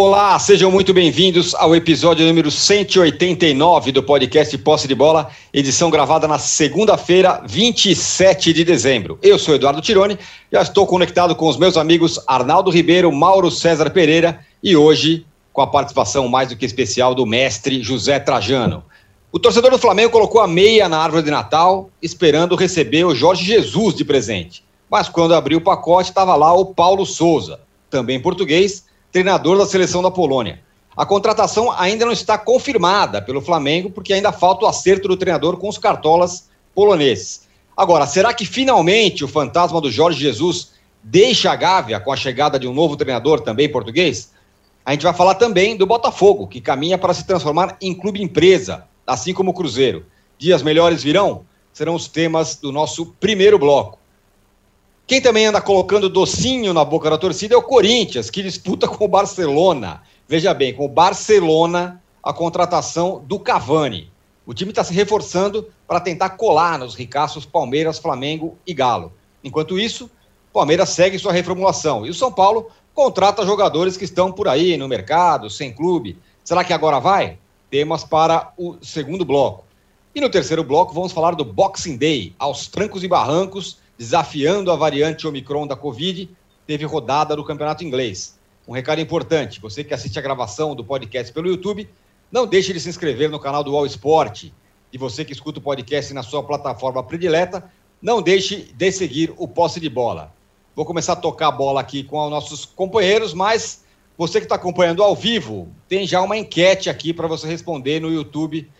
Olá, sejam muito bem-vindos ao episódio número 189 do podcast Posse de Bola, edição gravada na segunda-feira, 27 de dezembro. Eu sou Eduardo Tironi, já estou conectado com os meus amigos Arnaldo Ribeiro, Mauro César Pereira e hoje com a participação mais do que especial do mestre José Trajano. O torcedor do Flamengo colocou a meia na árvore de Natal, esperando receber o Jorge Jesus de presente. Mas quando abriu o pacote, estava lá o Paulo Souza, também português, treinador da seleção da Polônia. A contratação ainda não está confirmada pelo Flamengo, porque ainda falta o acerto do treinador com os cartolas poloneses. Agora, será que finalmente o fantasma do Jorge Jesus deixa a Gávea com a chegada de um novo treinador também português? A gente vai falar também do Botafogo, que caminha para se transformar em clube empresa, assim como o Cruzeiro. Dias melhores virão? Serão os temas do nosso primeiro bloco. Quem também anda colocando docinho na boca da torcida é o Corinthians, que disputa com o Barcelona. Veja bem, com o Barcelona, a contratação do Cavani. O time está se reforçando para tentar colar nos ricaços Palmeiras, Flamengo e Galo. Enquanto isso, Palmeiras segue sua reformulação. E o São Paulo contrata jogadores que estão por aí no mercado, sem clube. Será que agora vai? Temas para o segundo bloco. E no terceiro bloco, vamos falar do Boxing Day, aos trancos e barrancos desafiando a variante Omicron da Covid, teve rodada do Campeonato Inglês. Um recado importante: você que assiste a gravação do podcast pelo YouTube, não deixe de se inscrever no canal do All Sport. E você que escuta o podcast na sua plataforma predileta, não deixe de seguir o posse de bola. Vou começar a tocar a bola aqui com os nossos companheiros, mas você que está acompanhando ao vivo, tem já uma enquete aqui para você responder no YouTube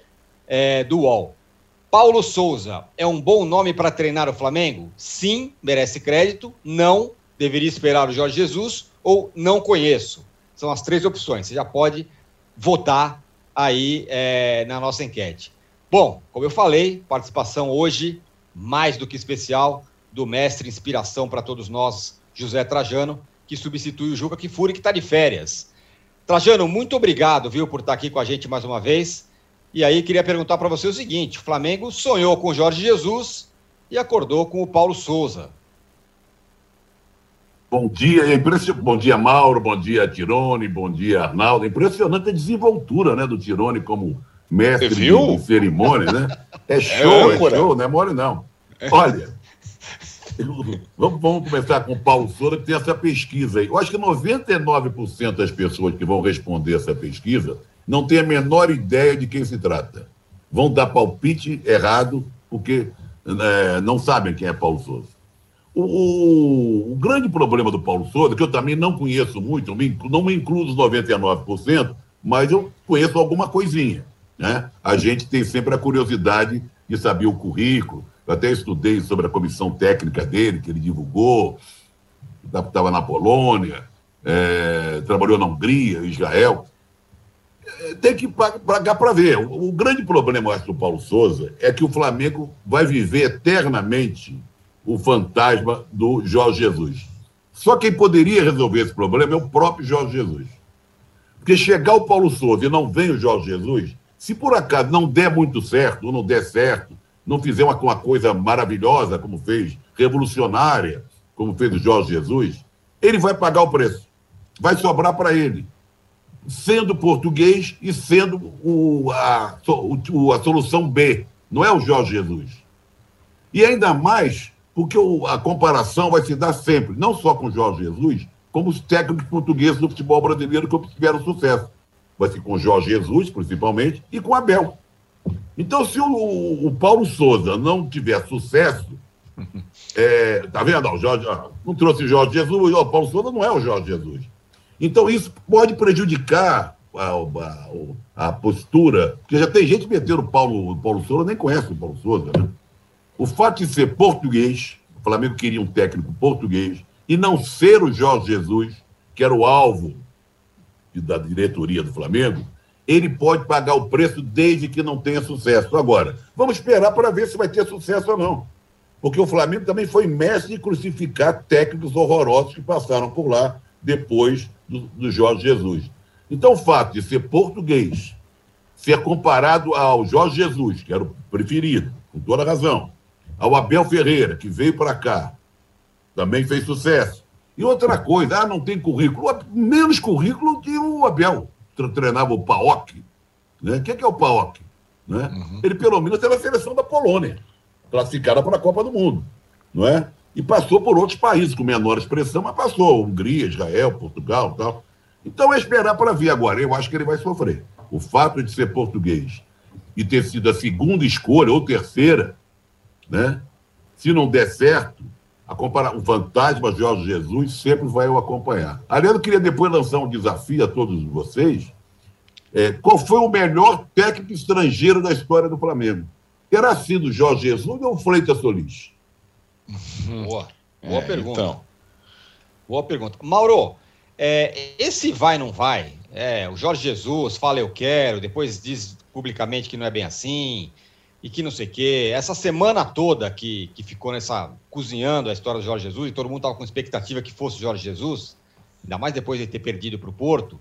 é, do UOL. Paulo Souza é um bom nome para treinar o Flamengo? Sim, merece crédito. Não, deveria esperar o Jorge Jesus. Ou não conheço. São as três opções. Você já pode votar aí é, na nossa enquete. Bom, como eu falei, participação hoje mais do que especial do mestre inspiração para todos nós, José Trajano, que substitui o Juca Kifuri, que está de férias. Trajano, muito obrigado, viu, por estar aqui com a gente mais uma vez. E aí queria perguntar para você o seguinte: o Flamengo sonhou com Jorge Jesus e acordou com o Paulo Souza. Bom dia, é bom dia, Mauro, bom dia, Tirone, bom dia, Arnaldo. Impressionante a desenvoltura né, do Tirone como mestre de, de cerimônia, né? É show, é, é show, não é mole não. Olha, vamos, vamos começar com o Paulo Souza, que tem essa pesquisa aí. Eu acho que 99% das pessoas que vão responder essa pesquisa não têm a menor ideia de quem se trata. Vão dar palpite errado, porque é, não sabem quem é Paulo Souza. O, o, o, grande problema do Paulo Souza, que eu também não conheço muito, não me incluo nos 99%, mas eu conheço alguma coisinha. Né? A gente tem sempre a curiosidade de saber o currículo. Eu até estudei sobre a comissão técnica dele, que ele divulgou, estava na Polônia, é, trabalhou na Hungria, Israel tem que pagar para ver. O, grande problema, acho, do Paulo Souza é que o Flamengo vai viver eternamente o fantasma do Jorge Jesus. Só quem poderia resolver esse problema é o próprio Jorge Jesus. Porque chegar o Paulo Souza e não vem o Jorge Jesus, se por acaso não der muito certo, ou não der certo, não fizer uma, uma coisa maravilhosa, como fez, revolucionária, como fez o Jorge Jesus, ele vai pagar o preço. Vai sobrar para ele sendo português e sendo o, a, o, a solução B, não é o Jorge Jesus. E ainda mais porque o, a comparação vai se dar sempre, não só com o Jorge Jesus, como os técnicos portugueses do futebol brasileiro que tiveram sucesso. Vai ser com o Jorge Jesus, principalmente, e com Abel. Então, se o, o Paulo Souza não tiver sucesso, é, tá vendo? O Jorge, não trouxe o Jorge Jesus, o Paulo Souza não é o Jorge Jesus. Então, isso pode prejudicar a, a, a postura, porque já tem gente metendo o Paulo, o Paulo Souza, nem conhece o Paulo Souza, né? O fato de ser português, o Flamengo queria um técnico português, e não ser o Jorge Jesus, que era o alvo da diretoria do Flamengo, ele pode pagar o preço desde que não tenha sucesso. Agora, vamos esperar para ver se vai ter sucesso ou não. Porque o Flamengo também foi mestre em crucificar técnicos horrorosos que passaram por lá depois do, do Jorge Jesus. Então, o fato de ser português, ser comparado ao Jorge Jesus, que era o preferido, com toda razão, ao Abel Ferreira, que veio para cá, também fez sucesso. E outra coisa, ah, não tem currículo. Menos currículo que o, Abel treinava o PAOK. Né? O que é, é o PAOK? Né? Uhum. Ele, pelo menos, teve a seleção da Polônia, classificada para a Copa do Mundo. Não é? E passou por outros países com menor expressão, mas passou. Hungria, Israel, Portugal tal. Então é esperar para ver agora. Eu acho que ele vai sofrer. O fato de ser português e ter sido a segunda escolha ou terceira, né? Se não der certo, a comparar, o fantasma Jorge Jesus sempre vai o acompanhar. Aliás, eu queria depois lançar um desafio a todos vocês. É, qual foi o melhor técnico estrangeiro da história do Flamengo? Terá sido Jorge Jesus ou Freitas Solis? Boa, boa é, pergunta. Então. Boa pergunta. Mauro, é, esse vai não vai, é, o Jorge Jesus fala eu quero, depois diz publicamente que não é bem assim, e que não sei o quê. Essa semana toda que, que ficou nessa cozinhando a história do Jorge Jesus, e todo mundo estava com expectativa que fosse Jorge Jesus, ainda mais depois de ter perdido para o Porto.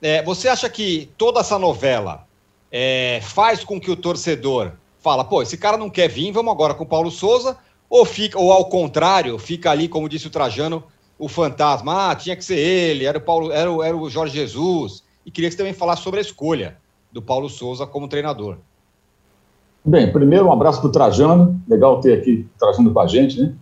É, você acha que toda essa novela é, faz com que o torcedor fala, pô, esse cara não quer vir, vamos agora com o Paulo Souza, ou fica, ou ao contrário, fica ali, como disse o Trajano, o fantasma, ah, tinha que ser ele, era o Paulo, era o, era o Jorge Jesus. E queria que você também falasse sobre a escolha do Paulo Souza como treinador. Bem, primeiro um abraço para o Trajano, legal ter aqui Trajano com a gente, né?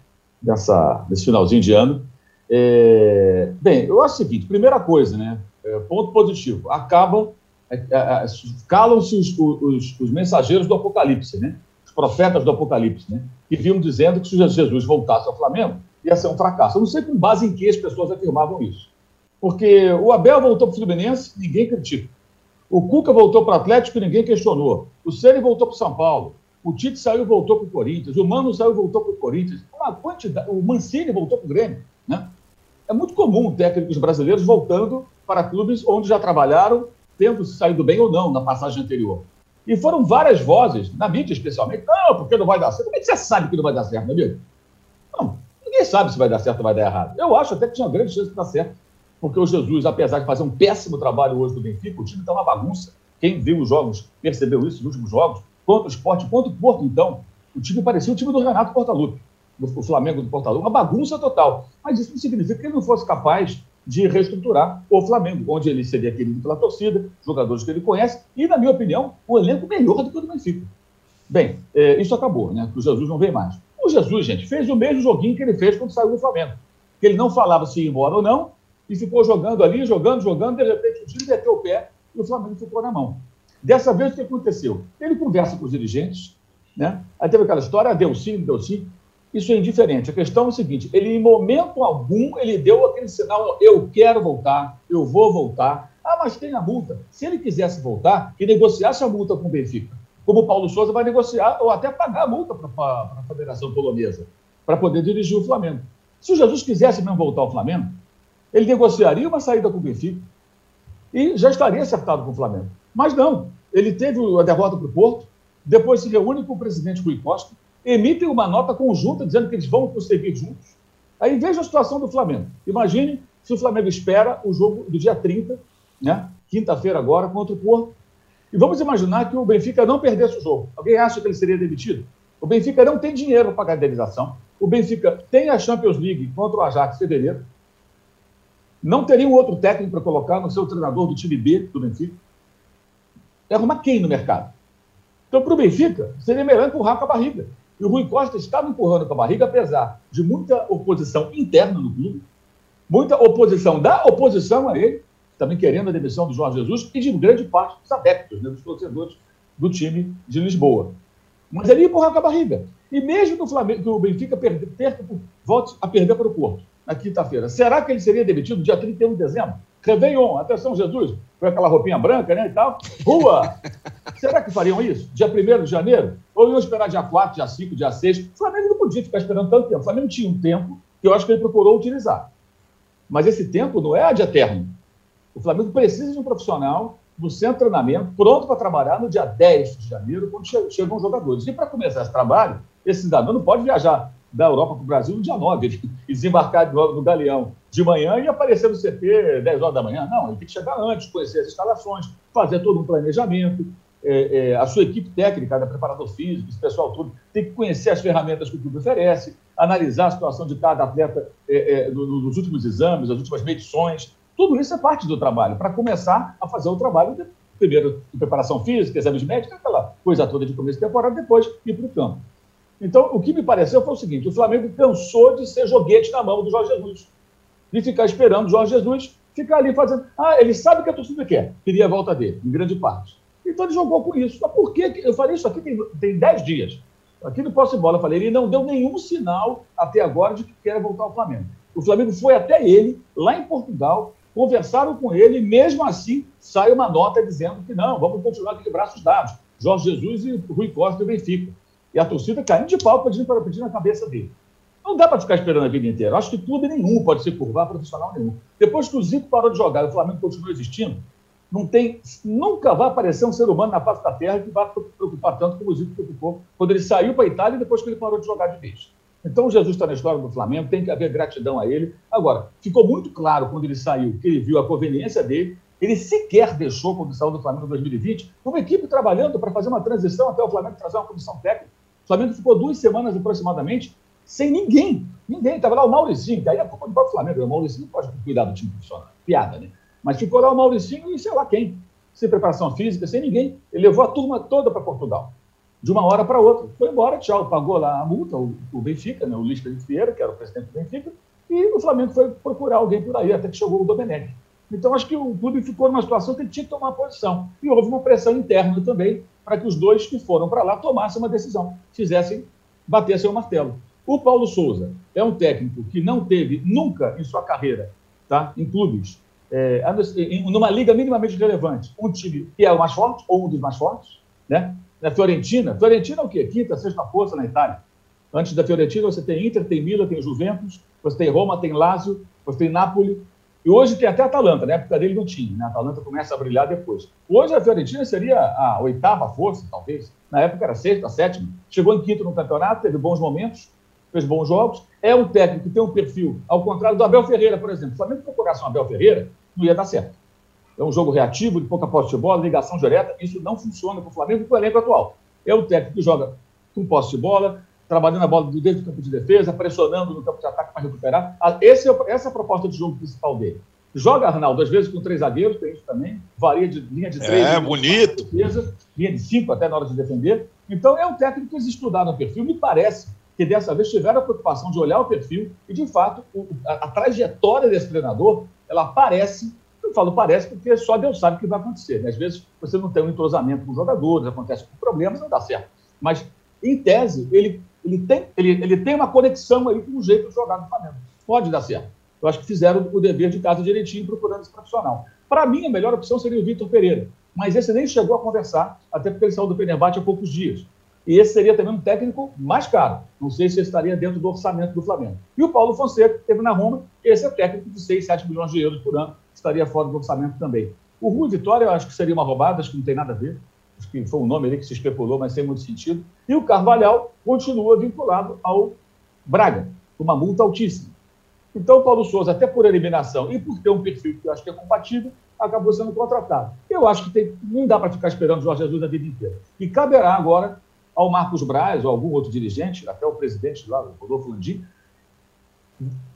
Nessa, nesse finalzinho de ano. É... Bem, eu acho o seguinte: primeira coisa, né? É, ponto positivo. Acabam, é, é, é calam-se os, os, os, mensageiros do Apocalipse, né? Profetas do Apocalipse, né? Que vinham dizendo que se Jesus voltasse ao Flamengo, ia ser um fracasso. Eu não sei com base em que as pessoas afirmavam isso. Porque o Abel voltou para o Fluminense, ninguém critica. O Cuca voltou para o Atlético, ninguém questionou. O Ceni voltou para o São Paulo. O Tite saiu e voltou para o Corinthians. O Mano saiu e voltou para o Corinthians. Uma quantidade. O Mancini voltou para o Grêmio. Né? É muito comum técnicos brasileiros voltando para clubes onde já trabalharam, tendo saído bem ou não na passagem anterior. E foram várias vozes, na mídia especialmente, não, porque não vai dar certo. Como é que você sabe que não vai dar certo, meu amigo? Não, Ninguém sabe se vai dar certo ou vai dar errado. Eu acho até que tinha grande chance de dar certo, porque o Jesus, apesar de fazer um péssimo trabalho hoje do Benfica, o time está uma bagunça. Quem viu os jogos percebeu isso nos últimos jogos. Quanto o esporte, quanto o Porto, então. O time parecia o time do Renato Portaluppi, do Flamengo do Portaluppi. Uma bagunça total. Mas isso não significa que ele não fosse capaz de reestruturar o Flamengo, onde ele seria querido pela torcida, jogadores que ele conhece, e, na minha opinião, um elenco melhor do que o do Benfica. Bem, é, isso acabou, né? O Jesus não vem mais. O Jesus, gente, fez o mesmo joguinho que ele fez quando saiu do Flamengo. Que ele não falava se ia embora ou não, e ficou jogando ali, jogando, jogando, de repente o time meteu o pé e o Flamengo ficou na mão. Dessa vez, o que aconteceu? Ele conversa com os dirigentes, né? Aí teve aquela história, deu sim, deu sim. Isso é indiferente. A questão é o seguinte: ele, em momento algum, ele deu aquele sinal: eu quero voltar, eu vou voltar. Ah, mas tem a multa. Se ele quisesse voltar, que negociasse a multa com o Benfica como o Paulo Souza vai negociar ou até pagar a multa para a Federação Polonesa, para poder dirigir o Flamengo. Se o Jesus quisesse mesmo voltar ao Flamengo, ele negociaria uma saída com o Benfica e já estaria acertado com o Flamengo. Mas não, ele teve a derrota para o Porto, depois se reúne com o presidente Rui Costa, emitem uma nota conjunta dizendo que eles vão prosseguir juntos. Aí veja a situação do Flamengo. Imagine se o Flamengo espera o jogo do dia 30, né, quinta-feira agora, contra o Porto, e vamos imaginar que o Benfica não perdesse o jogo. Alguém acha que ele seria demitido? O Benfica não tem dinheiro para pagar a indenização. O Benfica tem a Champions League contra o Ajax em fevereiro. Não teria um outro técnico para colocar no seu treinador do time B do Benfica. É arrumar quem no mercado? Então, para o Benfica, seria melhor empurrar com a barriga. E o Rui Costa estava empurrando com a barriga, apesar de muita oposição interna no clube, muita oposição da oposição a ele, também querendo a demissão do Jorge Jesus e de grande parte dos adeptos, né, dos torcedores do time de Lisboa. Mas ele ia empurrar com a barriga. E mesmo que o, Flamengo, que o Benfica perca, volte a perder para o Porto na quinta-feira, será que ele seria demitido dia 31 de dezembro? Réveillon, atenção Jesus, com aquela roupinha branca né, e tal. Rua! será que fariam isso? Dia 1 de janeiro? Ou iam esperar dia 4, dia 5, dia 6? O Flamengo não podia ficar esperando tanto tempo. O Flamengo tinha um tempo que eu acho que ele procurou utilizar. Mas esse tempo não é ad eterno. O Flamengo precisa de um profissional no centro de treinamento, pronto para trabalhar no dia 10 de janeiro, quando chegam os jogadores. E para começar esse trabalho, esse cidadão não pode viajar da Europa para o Brasil no dia 9 e desembarcar no Galeão de manhã e aparecer no CT 10 horas da manhã. Não, ele tem que chegar antes, conhecer as instalações, fazer todo um planejamento. É, é, a sua equipe técnica, né, preparador físico, esse pessoal tudo, tem que conhecer as ferramentas que o clube oferece, analisar a situação de cada atleta é, é nos últimos exames, as últimas medições, Tudo isso é parte do trabalho, para começar a fazer o trabalho, de, primeiro de preparação física, exames médicos, aquela coisa toda de começo de temporada, depois ir para o campo. Então, o que me pareceu foi o seguinte: o Flamengo cansou de ser joguete na mão do Jorge Jesus, de ficar esperando o Jorge Jesus ficar ali fazendo. Ah, ele sabe o que a torcida quer, queria a volta dele, em grande parte. Então ele jogou com isso. Mas por que? Eu falei isso aqui tem, tem 10 dias. Aqui no Posse Bola, eu falei, ele não deu nenhum sinal até agora de que quer voltar ao Flamengo. O Flamengo foi até ele, lá em Portugal, conversaram com ele, e mesmo assim sai uma nota dizendo que não, vamos continuar aqui de braços dados. Jorge Jesus e Rui Costa do Benfica. E a torcida caindo de pau pedindo para pedir na cabeça dele. Não dá para ficar esperando a vida inteira. Acho que clube nenhum pode se curvar, profissional nenhum. Depois que o Zico parou de jogar e o Flamengo continua existindo, não tem, nunca vai aparecer um ser humano na face da Terra que vá preocupar tanto como o Zico preocupou quando ele saiu para a Itália e depois que ele parou de jogar de vez. Então, Jesus está na história do Flamengo, tem que haver gratidão a ele. Agora, ficou muito claro quando ele saiu que ele viu a conveniência dele, ele sequer deixou, quando saiu do Flamengo em 2020, uma equipe trabalhando para fazer uma transição até o Flamengo trazer uma comissão técnica. O Flamengo ficou duas semanas aproximadamente sem ninguém. Ninguém. Estava lá o Mauricinho, que aí é culpa do próprio Flamengo. O Mauricinho pode cuidar do time profissional. Piada, né? Mas ficou lá o Mauricinho e sei lá quem. Sem preparação física, sem ninguém. Ele levou a turma toda para Portugal. De uma hora para outra. Foi embora, tchau. Pagou lá a multa, o, o Benfica, né? o Luiz Felipe Vieira, que era o presidente do Benfica. E o Flamengo foi procurar alguém por aí, até que chegou o Domenech. Então, acho que o clube ficou numa situação que ele tinha que tomar posição. E houve uma pressão interna também para que os dois que foram para lá tomassem uma decisão, fizessem, batessem o martelo. O Paulo Souza é um técnico que não teve nunca em sua carreira, tá, em clubes, é, numa liga minimamente relevante, um time que é o mais forte, ou um dos mais fortes, né? Na Fiorentina, Fiorentina é o quê? Quinta, sexta força na Itália. Antes da Fiorentina, você tem Inter, tem Milan, tem Juventus, você tem Roma, tem Lazio, você tem Napoli, e hoje tem até a Atalanta, na época dele não tinha, né? A Atalanta começa a brilhar depois. Hoje a Fiorentina seria a oitava força, talvez. Na época era sexta, sétima. Chegou em quinto no campeonato, teve bons momentos, fez bons jogos. É um técnico que tem um perfil, ao contrário do Abel Ferreira, por exemplo. Se o Flamengo procurasse um Abel Ferreira, não ia dar certo. É um jogo reativo, de pouca posse de bola, ligação direta. Isso não funciona com o Flamengo e o elenco atual. É um técnico que joga com posse de bola, trabalhando a bola dentro do campo de defesa, pressionando no campo de ataque para recuperar. Esse, é essa é a proposta de jogo principal dele. Joga, Arnaldo, às vezes com três zagueiros, tem isso também, varia de linha de três. É, bonito. De defesa, linha de cinco até na hora de defender. Então, é um técnico que eles estudaram o perfil, me parece que dessa vez tiveram a preocupação de olhar o perfil e, de fato, a, a, trajetória desse treinador, ela parece, eu falo parece porque só Deus sabe o que vai acontecer. Né? Às vezes você não tem um entrosamento com os jogadores, acontece com problemas, não dá certo. Mas, em tese, ele ele tem, ele, ele tem uma conexão aí com o jeito de jogar no Flamengo. Pode dar certo. Eu acho que fizeram o dever de casa direitinho procurando esse profissional. Para mim, a melhor opção seria o Vitor Pereira. Mas esse nem chegou a conversar, até porque ele saiu do Penebate há poucos dias. E esse seria também um técnico mais caro. Não sei se estaria dentro do orçamento do Flamengo. E o Paulo Fonseca, que teve na Roma, esse é técnico de 6, 7 milhões de euros por ano, estaria fora do orçamento também. O Rui Vitória, eu acho que seria uma roubada, acho que não tem nada a ver que foi um nome ali que se especulou, mas sem muito sentido. E o Carvalhal continua vinculado ao Braga, uma multa altíssima. Então, o Paulo Souza, até por eliminação e por ter um perfil que eu acho que é compatível, acabou sendo contratado. Eu acho que tem, não dá para ficar esperando o Jorge Jesus a vida inteira. E caberá agora ao Marcos Braz ou algum outro dirigente, até o presidente lá, o Rodolfo Landim,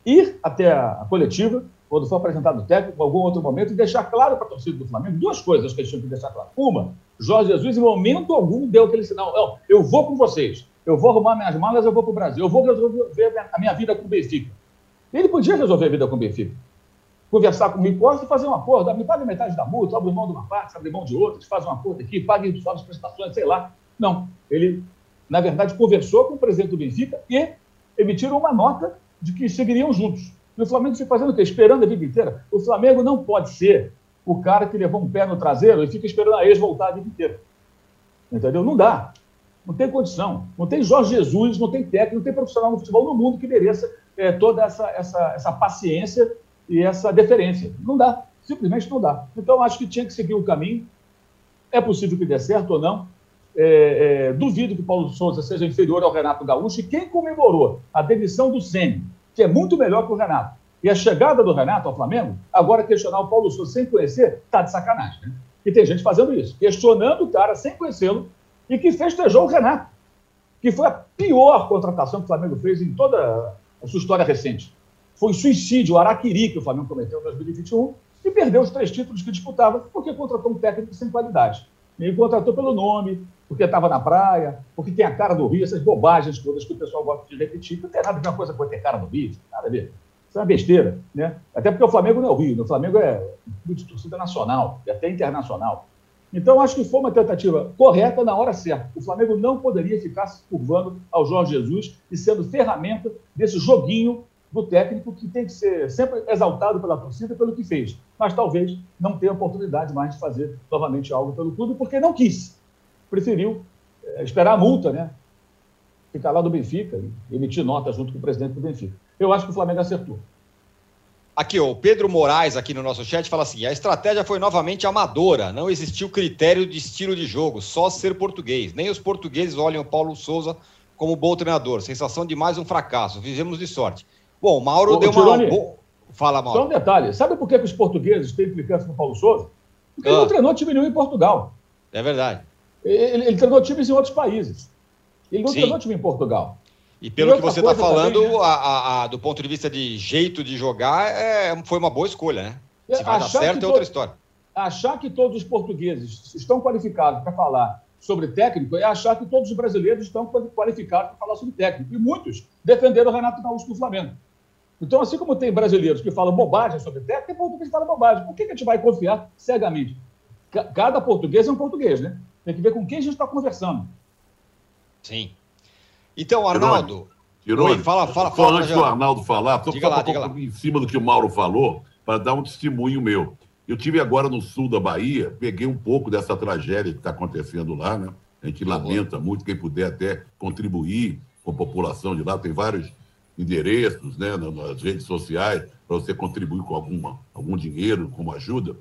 ir até a coletiva, quando for apresentado o técnico, em algum outro momento, e deixar claro para a torcida do Flamengo duas coisas que eles tinham que deixar claro. Uma, Jorge Jesus, em momento algum, deu aquele sinal: não, eu vou com vocês, eu vou arrumar minhas malas, eu vou para o Brasil, eu vou resolver a minha vida com o Benfica. Ele podia resolver a vida com o Benfica. Conversar com o Costa e fazer um acordo. Me paga metade da multa, abre mão de uma parte, abre mão de outra, faz um acordo aqui, pague suas prestações, sei lá. Não. Ele, na verdade, conversou com o presidente do Benfica e emitiram uma nota de que seguiriam juntos. E o Flamengo fica fazendo o quê? Esperando a vida inteira. O Flamengo não pode ser o cara que levou um pé no traseiro e fica esperando a ex voltar a vida inteira. Entendeu? Não dá. Não tem condição. Não tem Jorge Jesus, não tem técnico, não tem profissional no futebol no mundo que mereça é, toda essa, essa, essa paciência e essa deferência. Não dá. Simplesmente não dá. Então, acho que tinha que seguir o caminho. É possível que dê certo ou não. É, é, duvido que Paulo Souza seja inferior ao Renato Gaúcho. E quem comemorou a demissão do Sene, que é muito melhor que o Renato, e a chegada do Renato ao Flamengo, agora questionar o Paulo Souza sem conhecer, tá de sacanagem, né? E tem gente fazendo isso, questionando o cara sem conhecê-lo e que festejou o Renato, que foi a pior contratação que o Flamengo fez em toda a sua história recente. Foi suicídio, o araquiri que o Flamengo cometeu em 2021 e perdeu os três títulos que disputava porque contratou um técnico sem qualidade. E contratou pelo nome, porque estava na praia, porque tem a cara do Rio, essas bobagens todas que o pessoal gosta de repetir. Não tem nada a ver uma coisa com ter cara do Rio, nada a ver. Isso é uma besteira, né? Até porque o Flamengo não é o Rio, né? o Flamengo é de torcida nacional e até internacional. Então, acho que foi uma tentativa correta na hora certa. O Flamengo não poderia ficar se curvando ao Jorge Jesus e sendo ferramenta desse joguinho do técnico que tem que ser sempre exaltado pela torcida pelo que fez, mas talvez não tenha oportunidade mais de fazer novamente algo pelo clube porque não quis. Preferiu é, esperar a multa, né? Ficar lá do Benfica e emitir nota junto com o presidente do Benfica. Eu acho que o Flamengo acertou. Aqui, o Pedro Moraes, aqui no nosso chat, fala assim: a estratégia foi novamente amadora, não existiu critério de estilo de jogo, só ser português. Nem os portugueses olham o Paulo Souza como bom treinador. Sensação de mais um fracasso. Vivemos de sorte. Bom, Mauro Ô, deu uma. Fala, Mauro. Só um detalhe: sabe por que, que os portugueses têm implicância com o Paulo Souza? Porque ah. ele não treinou time nenhum em Portugal. É verdade. Ele, ele treinou times em outros países. Ele não Sim. treinou time em Portugal. E pelo e que você está falando, também, né? a, a, do ponto de vista de jeito de jogar, é, foi uma boa escolha, né? Se vai dar certo é outra história. Achar que todos os portugueses estão qualificados para falar sobre técnico é achar que todos os brasileiros estão qualificados para falar sobre técnico. E muitos defenderam o Renato Gaúcho do Flamengo. Então, assim como tem brasileiros que falam bobagem sobre técnico, tem portugueses que falam bobagem. Por que a gente vai confiar cegamente? Cada português é um português, né? Tem que ver com quem a gente está conversando. Sim. Então, Arnaldo. Tirou, Oi, fala, fala, fala. Antes do Arnaldo falar, só, diga lá, diga lá. em cima do que o Mauro falou, para dar um testemunho meu. Eu tive agora no sul da Bahia, peguei um pouco dessa tragédia que está acontecendo lá, né? A gente lamenta muito, quem puder até contribuir com a população de lá, tem vários endereços né, nas redes sociais para você contribuir com alguma, algum dinheiro, como ajuda.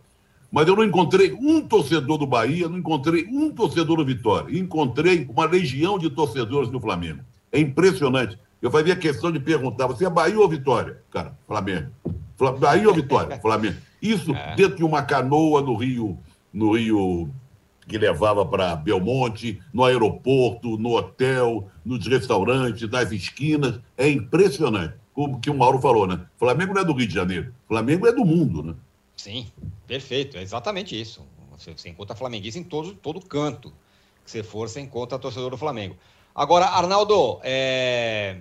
Mas eu não encontrei um torcedor do Bahia, não encontrei um torcedor do Vitória. Encontrei uma legião de torcedores do Flamengo. É impressionante. Eu fazia questão de perguntar: você é Bahia ou Vitória? Cara, Flamengo. Bahia ou Vitória? Flamengo. Isso é. dentro de uma canoa no Rio, no Rio que levava para Belmonte, no aeroporto, no hotel, nos restaurantes, nas esquinas. É impressionante. Como que o Mauro falou, né? Flamengo não é do Rio de Janeiro, Flamengo é do mundo, né? Sim, perfeito. É exatamente isso. Você, você encontra flamenguista em todo, todo canto que você for, você encontra torcedor do Flamengo. Agora, Arnaldo, é...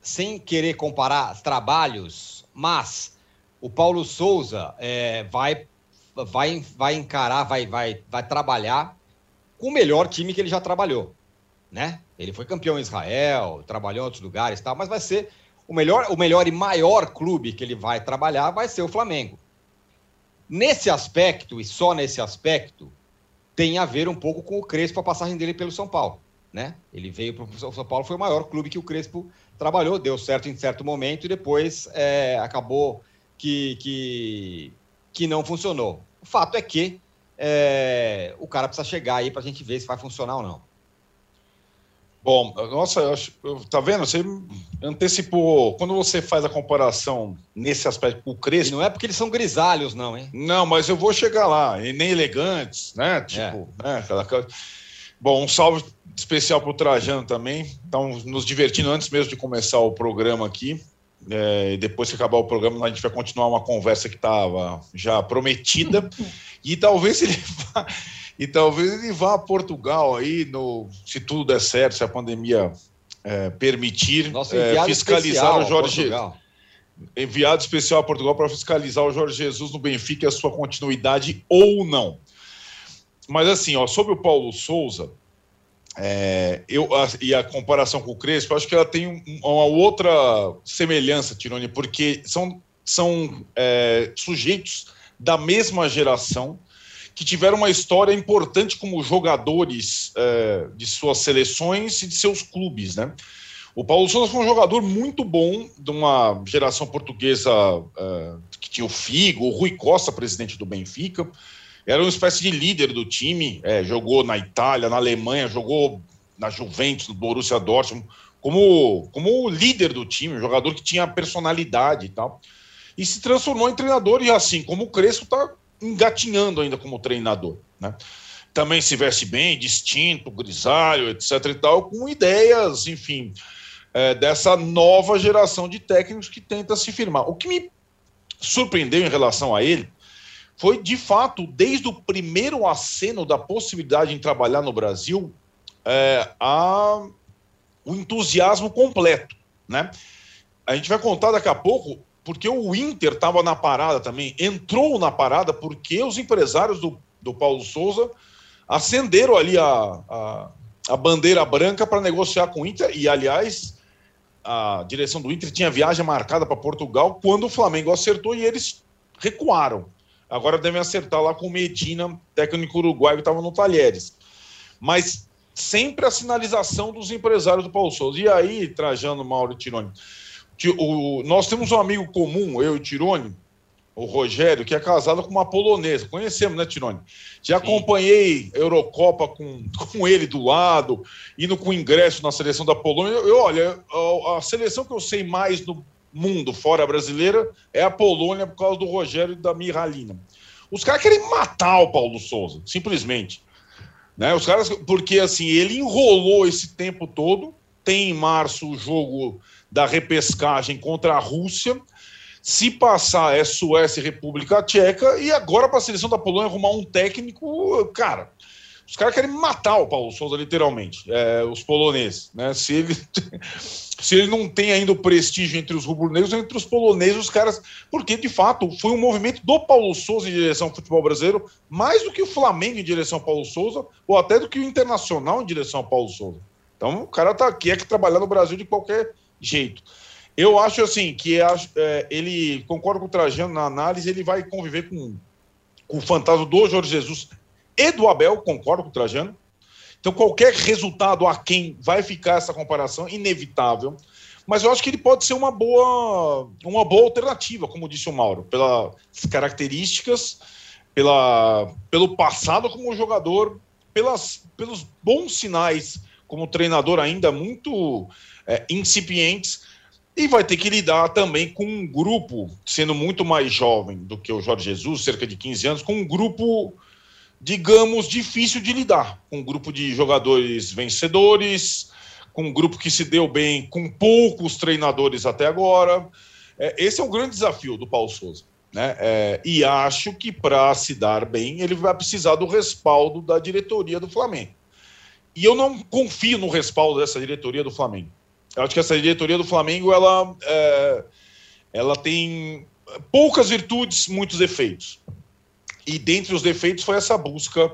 sem querer comparar trabalhos, mas o Paulo Souza é, vai, vai, vai encarar, vai, vai, vai trabalhar com o melhor time que ele já trabalhou, né? Ele foi campeão em Israel, trabalhou em outros lugares, tal, mas vai ser o melhor, o melhor e maior clube que ele vai trabalhar vai ser o Flamengo. Nesse aspecto, e só nesse aspecto, tem a ver um pouco com o Crespo, a passagem dele pelo São Paulo. Né? Ele veio para o São Paulo, foi o maior clube que o Crespo trabalhou, deu certo em certo momento e depois é, acabou que, que, que não funcionou. O fato é que é, o cara precisa chegar aí para a gente ver se vai funcionar ou não. Bom, nossa, eu acho, tá vendo? Você antecipou. Quando você faz a comparação nesse aspecto com o Crespo. E não é porque eles são grisalhos, não, hein? Não, mas eu vou chegar lá. E nem elegantes, né? Tipo, é. né? Aquela, aquela... Bom, um salve especial para o Trajano também. Estão nos divertindo antes mesmo de começar o programa aqui. É, e depois que acabar o programa, a gente vai continuar uma conversa que estava já prometida. e talvez ele e talvez ele vá a Portugal aí, no, se tudo der certo, se a pandemia é, permitir, é, fiscalizar o Jorge. Enviado especial a Portugal para fiscalizar o Jorge Jesus no Benfica e a sua continuidade ou não. Mas assim, ó, sobre o Paulo Souza, é, eu, a, e a comparação com o Crespo, eu acho que ela tem um, uma outra semelhança, Tirone, porque são, são é, sujeitos da mesma geração que tiveram uma história importante como jogadores é, de suas seleções e de seus clubes, né? O Paulo Souza foi um jogador muito bom de uma geração portuguesa é, que tinha o Figo, o Rui Costa, presidente do Benfica, era uma espécie de líder do time, é, jogou na Itália, na Alemanha, jogou na Juventus, no Borussia Dortmund, como, como líder do time, um jogador que tinha personalidade e tal. E se transformou em treinador, e assim, como o Crespo está engatinhando ainda como treinador, né? Também se veste bem, distinto, grisalho, etc e tal, com ideias, enfim, é, dessa nova geração de técnicos que tenta se firmar. O que me surpreendeu em relação a ele foi de fato, desde o primeiro aceno da possibilidade de trabalhar no Brasil, é, a, o entusiasmo completo, né? A gente vai contar daqui a pouco, porque o Inter estava na parada também, entrou na parada porque os empresários do, do Paulo Souza acenderam ali a, a, a bandeira branca para negociar com o Inter, e aliás, a direção do Inter tinha viagem marcada para Portugal quando o Flamengo acertou e eles recuaram. Agora devem acertar lá com o Medina, técnico uruguaio que estava no Talheres. Mas sempre a sinalização dos empresários do Paulo Souza. E aí, Trajano, Mauro Tironi, o, nós temos um amigo comum, eu e o Tironi, o Rogério, que é casado com uma polonesa. Conhecemos, né, Tironi? Já Sim. acompanhei Eurocopa com, com ele do lado, indo com ingresso na seleção da Polônia. Eu, eu olha, a, a, seleção que eu sei mais no mundo fora brasileira é a Polônia por causa do Rogério e da Mihalina. Os caras querem matar o Paulo Souza, simplesmente. Né? Os caras, porque assim, ele enrolou esse tempo todo. Tem em março o jogo da repescagem contra a Rússia. Se passar é Suécia e República Tcheca, e agora para a seleção da Polônia arrumar um técnico, cara, os caras querem matar o Paulo Souza, literalmente, é, os poloneses. Né? Se, ele, se ele não tem ainda o prestígio entre os rubro-negros, entre os poloneses, os caras. Porque, de fato, foi um movimento do Paulo Souza em direção ao futebol brasileiro, mais do que o Flamengo em direção ao Paulo Souza, ou até do que o Internacional em direção ao Paulo Souza. Então, o cara tá aqui, é que trabalhar no Brasil de qualquer jeito. Eu acho assim que é, ele, concordo com o Trajano na análise, ele vai conviver com, com o fantasma do Jorge Jesus e do Abel, concordo com o Trajano. Então, qualquer resultado a quem vai ficar essa comparação, inevitável. Mas eu acho que ele pode ser uma boa, uma boa alternativa, como disse o Mauro, pelas características, pela, pelo passado como jogador, pelas, pelos bons sinais como treinador ainda muito é, incipientes. E vai ter que lidar também com um grupo, sendo muito mais jovem do que o Jorge Jesus, cerca de 15 anos, com um grupo digamos, difícil de lidar com um grupo de jogadores vencedores, com um grupo que se deu bem com poucos treinadores até agora. É, esse é o grande desafio do Paulo Souza. Né? É, e acho que para se dar bem, ele vai precisar do respaldo da diretoria do Flamengo. E eu não confio no respaldo dessa diretoria do Flamengo. Eu acho que essa diretoria do Flamengo ela, é, ela tem poucas virtudes, muitos defeitos. E dentre os defeitos foi essa busca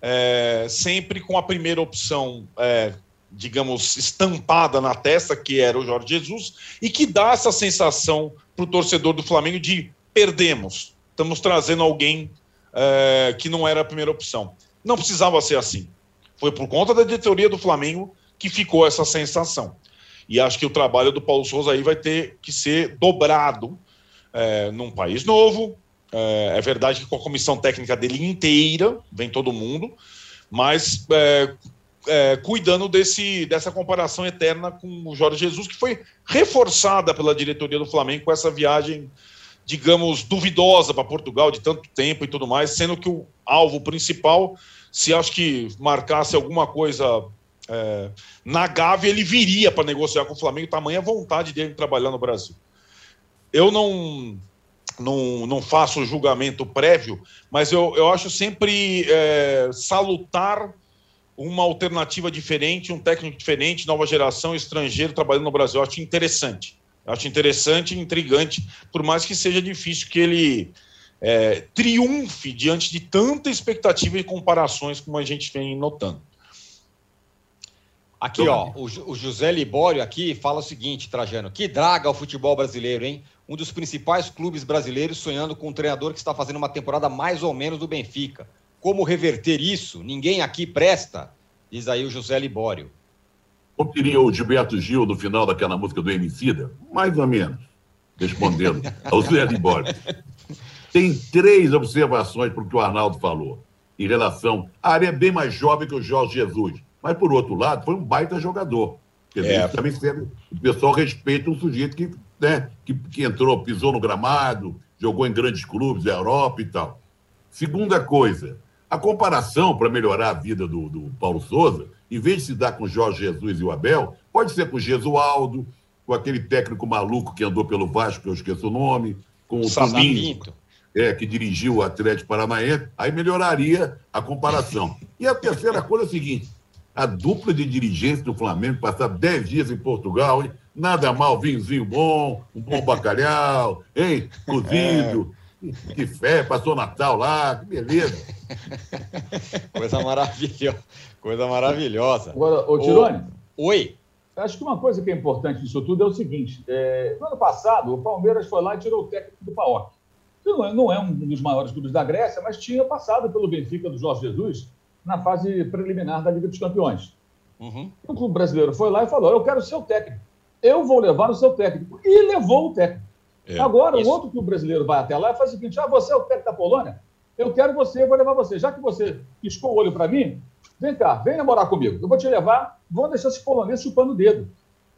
é, sempre com a primeira opção, é, digamos, estampada na testa, que era o Jorge Jesus, e que dá essa sensação para o torcedor do Flamengo de perdemos, estamos trazendo alguém é, que não era a primeira opção. Não precisava ser assim. Foi por conta da diretoria do Flamengo que ficou essa sensação. E acho que o trabalho do Paulo Souza aí vai ter que ser dobrado é, num país novo, é, é, verdade que com a comissão técnica dele inteira, vem todo mundo, mas é, é, cuidando desse, dessa comparação eterna com o Jorge Jesus, que foi reforçada pela diretoria do Flamengo com essa viagem, digamos, duvidosa para Portugal de tanto tempo e tudo mais, sendo que o alvo principal, se acho que marcasse alguma coisa é, na Gávea, ele viria para negociar com o Flamengo, tamanha vontade dele de trabalhar no Brasil. Eu não não, não faço julgamento prévio, mas eu, eu acho sempre é, salutar uma alternativa diferente, um técnico diferente, nova geração, estrangeiro trabalhando no Brasil. Eu acho interessante. Eu acho interessante e intrigante, por mais que seja difícil que ele é, triunfe diante de tanta expectativa e comparações como a gente vem notando. Aqui, ó, o, o José Libório aqui fala o seguinte, Trajano, que draga o futebol brasileiro, hein? Um dos principais clubes brasileiros sonhando com um treinador que está fazendo uma temporada mais ou menos do Benfica. Como reverter isso? Ninguém aqui presta, diz aí o José Libório. Como diria o Gilberto Gil no final daquela música do Emicida? Mais ou menos, respondendo ao José Libório. Tem três observações para o que o Arnaldo falou em relação. A área é bem mais jovem que o Jorge Jesus mas, por outro lado, foi um baita jogador. Quer dizer, é. também serve, o pessoal respeita um sujeito que, né, que, que entrou, pisou no gramado, jogou em grandes clubes da Europa e tal. Segunda coisa, a comparação para melhorar a vida do, do, Paulo Souza, em vez de se dar com o Jorge Jesus e o Abel, pode ser com o Gesualdo, com aquele técnico maluco que andou pelo Vasco, que eu esqueço o nome, com o Toninho. é, que dirigiu o Atlético Paranaense, aí melhoraria a comparação. E a terceira coisa é a seguinte: a dupla de dirigentes do Flamengo passar 10 dias em Portugal, hein? nada mal, vinhozinho bom, um bom bacalhau, hein? Cozido. É. Que fé, passou Natal lá, que beleza. Coisa maravilhosa. Coisa maravilhosa. Agora, ô Tirone. Oi. Acho que uma coisa que é importante disso tudo é o seguinte: é, no ano passado, o Palmeiras foi lá e tirou o técnico do Paok. Não é, não é um dos maiores clubes da Grécia, mas tinha passado pelo Benfica do Jorge Jesus na fase preliminar da Liga dos Campeões. Uhum. O clube brasileiro foi lá e falou: Eu quero o técnico. Eu vou levar o seu técnico. E levou o técnico. É, Agora, o outro clube brasileiro vai até lá e faz o seguinte: Ah, você é o técnico da Polônia? Eu quero você, eu vou levar você. Já que você piscou o olho para mim, vem cá, vem namorar comigo. Eu vou te levar, vou deixar esse polonês chupando o dedo.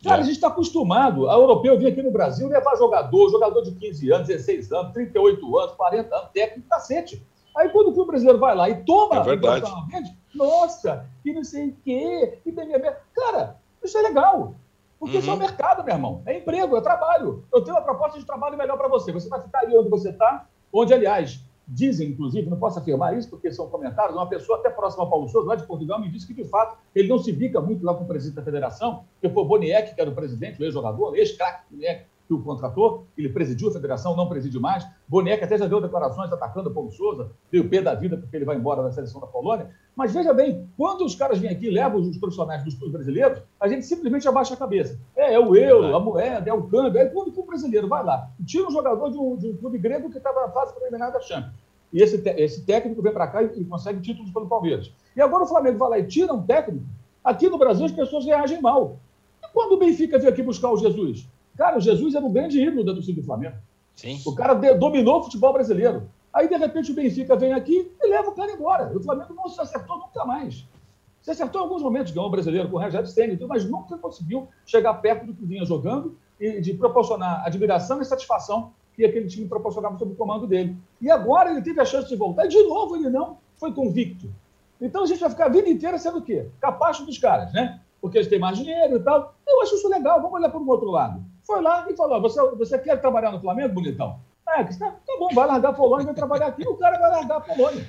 Cara, é. a gente está acostumado. A europeu vir aqui no Brasil levar jogador, jogador de 15 anos, 16 anos, 38 anos, 40 anos, técnico, cacete. Aí quando o clube brasileiro vai lá e toma, é verdade. Vende, nossa, e não sei o quê, e tem. Cara, isso é legal. Porque uhum. isso é o uhum. mercado, meu irmão. É emprego, é trabalho. Eu tenho uma proposta de trabalho melhor para você. Você vai ficar aí onde você está, onde, aliás, dizem, inclusive, não posso afirmar isso porque são comentários, uma pessoa até próxima ao Paulo Souza, lá de Portugal, me disse que, de fato, ele não se bica muito lá com o presidente da federação, que foi o Boniek, que era o presidente, o ex-jogador, ex-craque Boniek, que o contratou, ele presidiu a federação, não preside mais. Boneca até já deu declarações atacando o Paulo Souza, deu pé da vida porque ele vai embora da seleção da Polônia. Mas veja bem, quando os caras vêm aqui e levam os profissionais dos clubes brasileiros, a gente simplesmente abaixa a cabeça. É, é o euro, a moeda, é o câmbio. Aí quando o brasileiro vai lá, tira um jogador de um, de um clube grego que estava na fase preliminar da Champions. E esse, esse técnico vem para cá e, e consegue títulos pelo Palmeiras. E agora o Flamengo vai lá e tira um técnico. Aqui no Brasil as pessoas reagem mal. E quando o Benfica veio aqui buscar o Jesus? Cara, o Jesus era um grande ídolo da torcida do Flamengo. Sim. O cara dominou o futebol brasileiro. Aí, de repente, o Benfica vem aqui e leva o cara embora. O Flamengo não se acertou nunca mais. Se acertou em alguns momentos, ganhou o brasileiro com o Rogério Senna, mas nunca conseguiu chegar perto do que vinha jogando e de proporcionar admiração e satisfação que aquele time proporcionava sob o comando dele. E agora ele teve a chance de voltar, e de novo ele não foi convicto. Então a gente vai ficar a vida inteira sendo o quê? Capacho dos caras, né? Porque eles têm mais dinheiro e tal. Eu acho isso legal, vamos olhar para um outro lado. Foi lá e falou: você, você quer trabalhar no Flamengo, bonitão? É, tá, bom, vai largar a Polônia vai trabalhar aqui. O cara vai largar a Polônia.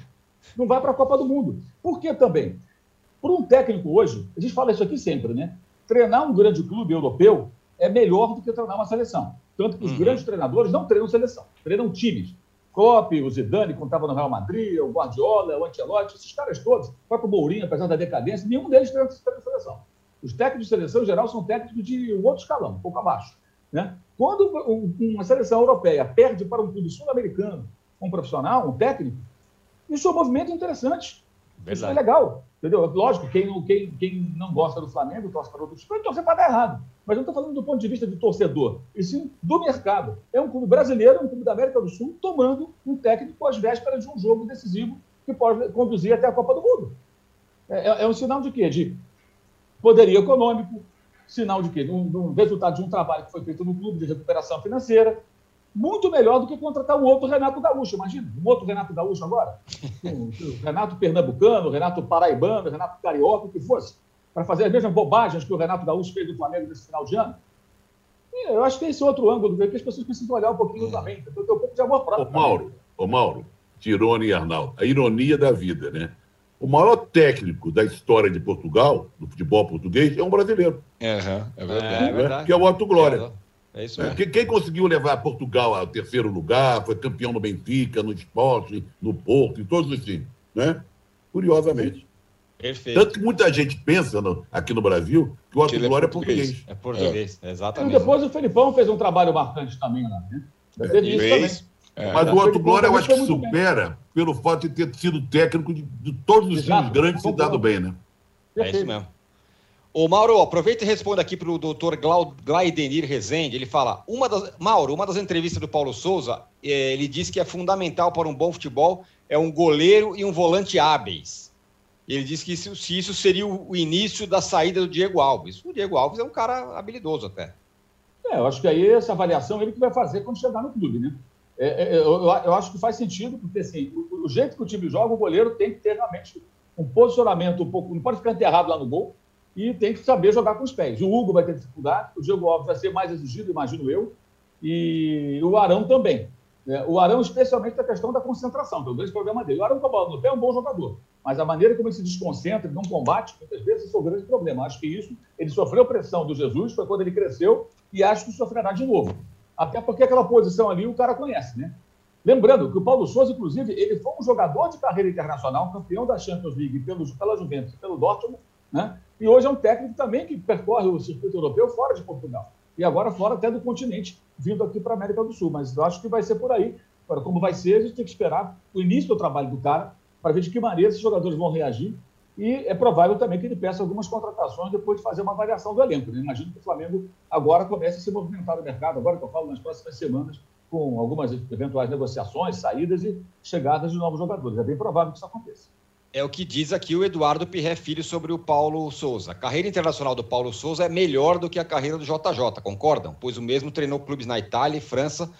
Não vai para a Copa do Mundo. Por que também? Por um técnico hoje, a gente fala isso aqui sempre, né? Treinar um grande clube europeu é melhor do que treinar uma seleção. Tanto que os uhum. grandes treinadores não treinam seleção, treinam times. Klopp, o Zidane, quando estava no Real Madrid, o Guardiola, o Ancelotti, esses caras todos, o próprio Mourinho, apesar da decadência, nenhum deles treina seleção. Os técnicos de seleção, em geral, são técnicos de um outro escalão, um pouco abaixo. Né? Quando uma seleção europeia perde para um clube sul-americano, um profissional, um técnico, isso é um movimento interessante. Verdade. Isso é legal. Entendeu? Lógico, quem não, quem, quem não gosta do Flamengo, torce para outros clubes, torcer para dar errado. Mas não estou falando do ponto de vista de torcedor, e sim do mercado. É um clube brasileiro, um clube da América do Sul, tomando um técnico às vésperas de um jogo decisivo que pode conduzir até a Copa do Mundo. É, é, é um sinal de quê? De poderio econômico, sinal de quê? De um, de um resultado de um trabalho que foi feito no clube de recuperação financeira, muito melhor do que contratar um outro Renato Gaúcho, imagina, um outro Renato Gaúcho agora, um, Renato Pernambucano, Renato Paraibano, Renato Carioca, o que fosse, para fazer as mesmas bobagens que o Renato Gaúcho fez no Flamengo nesse final de ano. E eu acho que esse outro ângulo que as pessoas precisam olhar um pouquinho também, então tem um pouco de amor próprio. Ô Mauro, ô Mauro, Tirone e Arnaldo, a ironia da vida, né? O maior técnico da história de Portugal, do futebol português, é um brasileiro. Uhum, é verdade. É, é verdade. Que é o Otto Glória. É, isso mesmo. Quem conseguiu levar Portugal ao terceiro lugar, foi campeão no Benfica, no Esporte, no Porto, em todos os times, né? Curiosamente. Perfeito. Tanto que muita gente pensa no, aqui no Brasil que o Otto é Glória é português. É português, é. exatamente. E depois o Felipão fez um trabalho marcante também lá, né? É, fez. É, Mas o Otto Glória eu acho que supera bem. Pelo fato de ter sido técnico de, de todos os Exato. times grandes e dado bem, né? É isso mesmo. Ô, Mauro, aproveita e responda aqui para o doutor Glaidenir Rezende. Ele fala: uma das, Mauro, uma das entrevistas do Paulo Souza, é, ele diz que é fundamental para um bom futebol é um goleiro e um volante hábeis. Ele disse que isso, se isso seria o início da saída do Diego Alves. O Diego Alves é um cara habilidoso até. É, eu acho que aí essa avaliação ele que vai fazer quando chegar no clube, né? É, é, eu, eu, acho que faz sentido, porque assim, o, o, jeito que o time joga, o goleiro tem que ter realmente um posicionamento um pouco. Não pode ficar enterrado lá no gol e tem que saber jogar com os pés. O Hugo vai ter dificuldade, o Diego Alves vai ser mais exigido, imagino eu, e o Arão também. É, o Arão, especialmente a questão da concentração, que é o grande problema dele. O Arão, com a bola no pé, é um bom jogador, mas a maneira como ele se desconcentra, ele não combate, muitas vezes, isso é o grande problema. Acho que isso, ele sofreu pressão do Jesus, foi quando ele cresceu, e acho que sofrerá de novo. Até porque aquela posição ali o cara conhece, né? Lembrando que o Paulo Souza, inclusive, ele foi um jogador de carreira internacional, campeão da Champions League pelo, pela Juventus pelo Dortmund, né? E hoje é um técnico também que percorre o circuito europeu fora de Portugal. E agora fora até do continente, vindo aqui para a América do Sul. Mas eu acho que vai ser por aí. Agora, como vai ser, a gente tem que esperar o início do trabalho do cara para ver de que maneira esses jogadores vão reagir. E é provável também que ele peça algumas contratações depois de fazer uma avaliação do elenco. Né? Imagino que o Flamengo agora comece a se movimentar no mercado, agora que eu falo nas próximas semanas, com algumas eventuais negociações, saídas e chegadas de novos jogadores. É bem provável que isso aconteça. É o que diz aqui o Eduardo Pirré Filho sobre o Paulo Souza. A carreira internacional do Paulo Souza é melhor do que a carreira do JJ, concordam? Pois o mesmo treinou clubes na Itália e França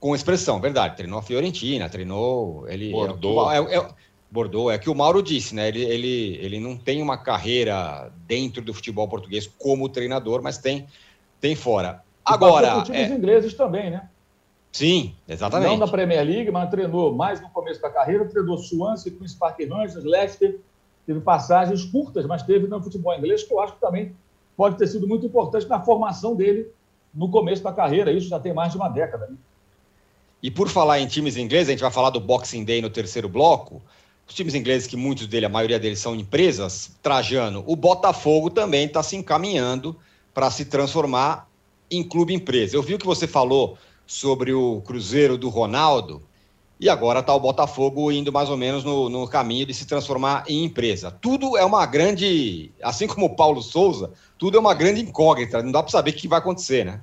com expressão, verdade. Treinou a Fiorentina, treinou. Ele, Bordeaux. É, é, é, Bordeaux, é que o Mauro disse, né? Ele, ele, ele não tem uma carreira dentro do futebol português como treinador, mas tem, tem fora. Agora. Com times é... ingleses também, né? Sim, exatamente. Não na Premier League, mas treinou mais no começo da carreira, treinou Swansea, Queen's Park Rangers, Leicester, teve passagens curtas, mas teve no futebol inglês, que eu acho que também pode ter sido muito importante na formação dele no começo da carreira. Isso já tem mais de uma década. Né? E por falar em times ingleses, a gente vai falar do Boxing Day no terceiro bloco. Os times ingleses, que muitos dele, a maioria deles são empresas, Trajano, o Botafogo também está se encaminhando para se transformar em clube empresa. Eu vi o que você falou sobre o Cruzeiro do Ronaldo. E agora está o Botafogo indo mais ou menos no, no, caminho de se transformar em empresa. Tudo é uma grande. Assim como o Paulo Souza, tudo é uma grande incógnita. Não dá para saber o que vai acontecer, né?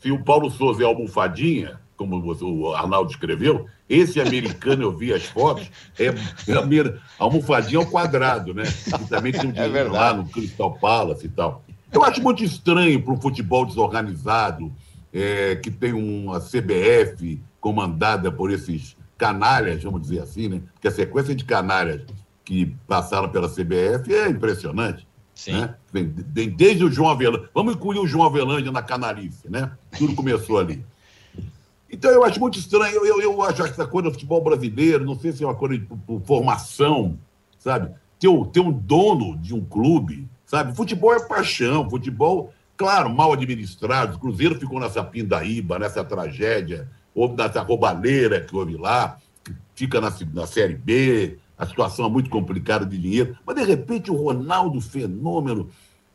Se o Paulo Souza é almofadinha, como o Arnaldo escreveu, esse americano, eu vi as fotos, é, é a almofadinha ao quadrado, né? E também tem um é dinheiro é lá no Crystal Palace e tal. Eu acho muito estranho para o futebol desorganizado, é, que tem uma CBF comandada por esses canalhas, vamos dizer assim, né? Porque a sequência de canalhas que passaram pela CBF é impressionante. Sim. Né? Vem, desde o João Avelange. Vamos incluir o João Avelange na canalice, né? Tudo começou ali. Então, eu acho muito estranho. Eu, eu, eu acho essa coisa do futebol brasileiro, não sei se é uma coisa de, de formação, sabe? Ter, ter um dono de um clube, sabe? Futebol é paixão, futebol Claro, mal administrados. O Cruzeiro ficou nessa pindaíba, nessa tragédia, ou nessa roubalheira que houve lá, que fica na, na Série B, a situação é muito complicada de dinheiro. Mas, de repente, o Ronaldo Fenômeno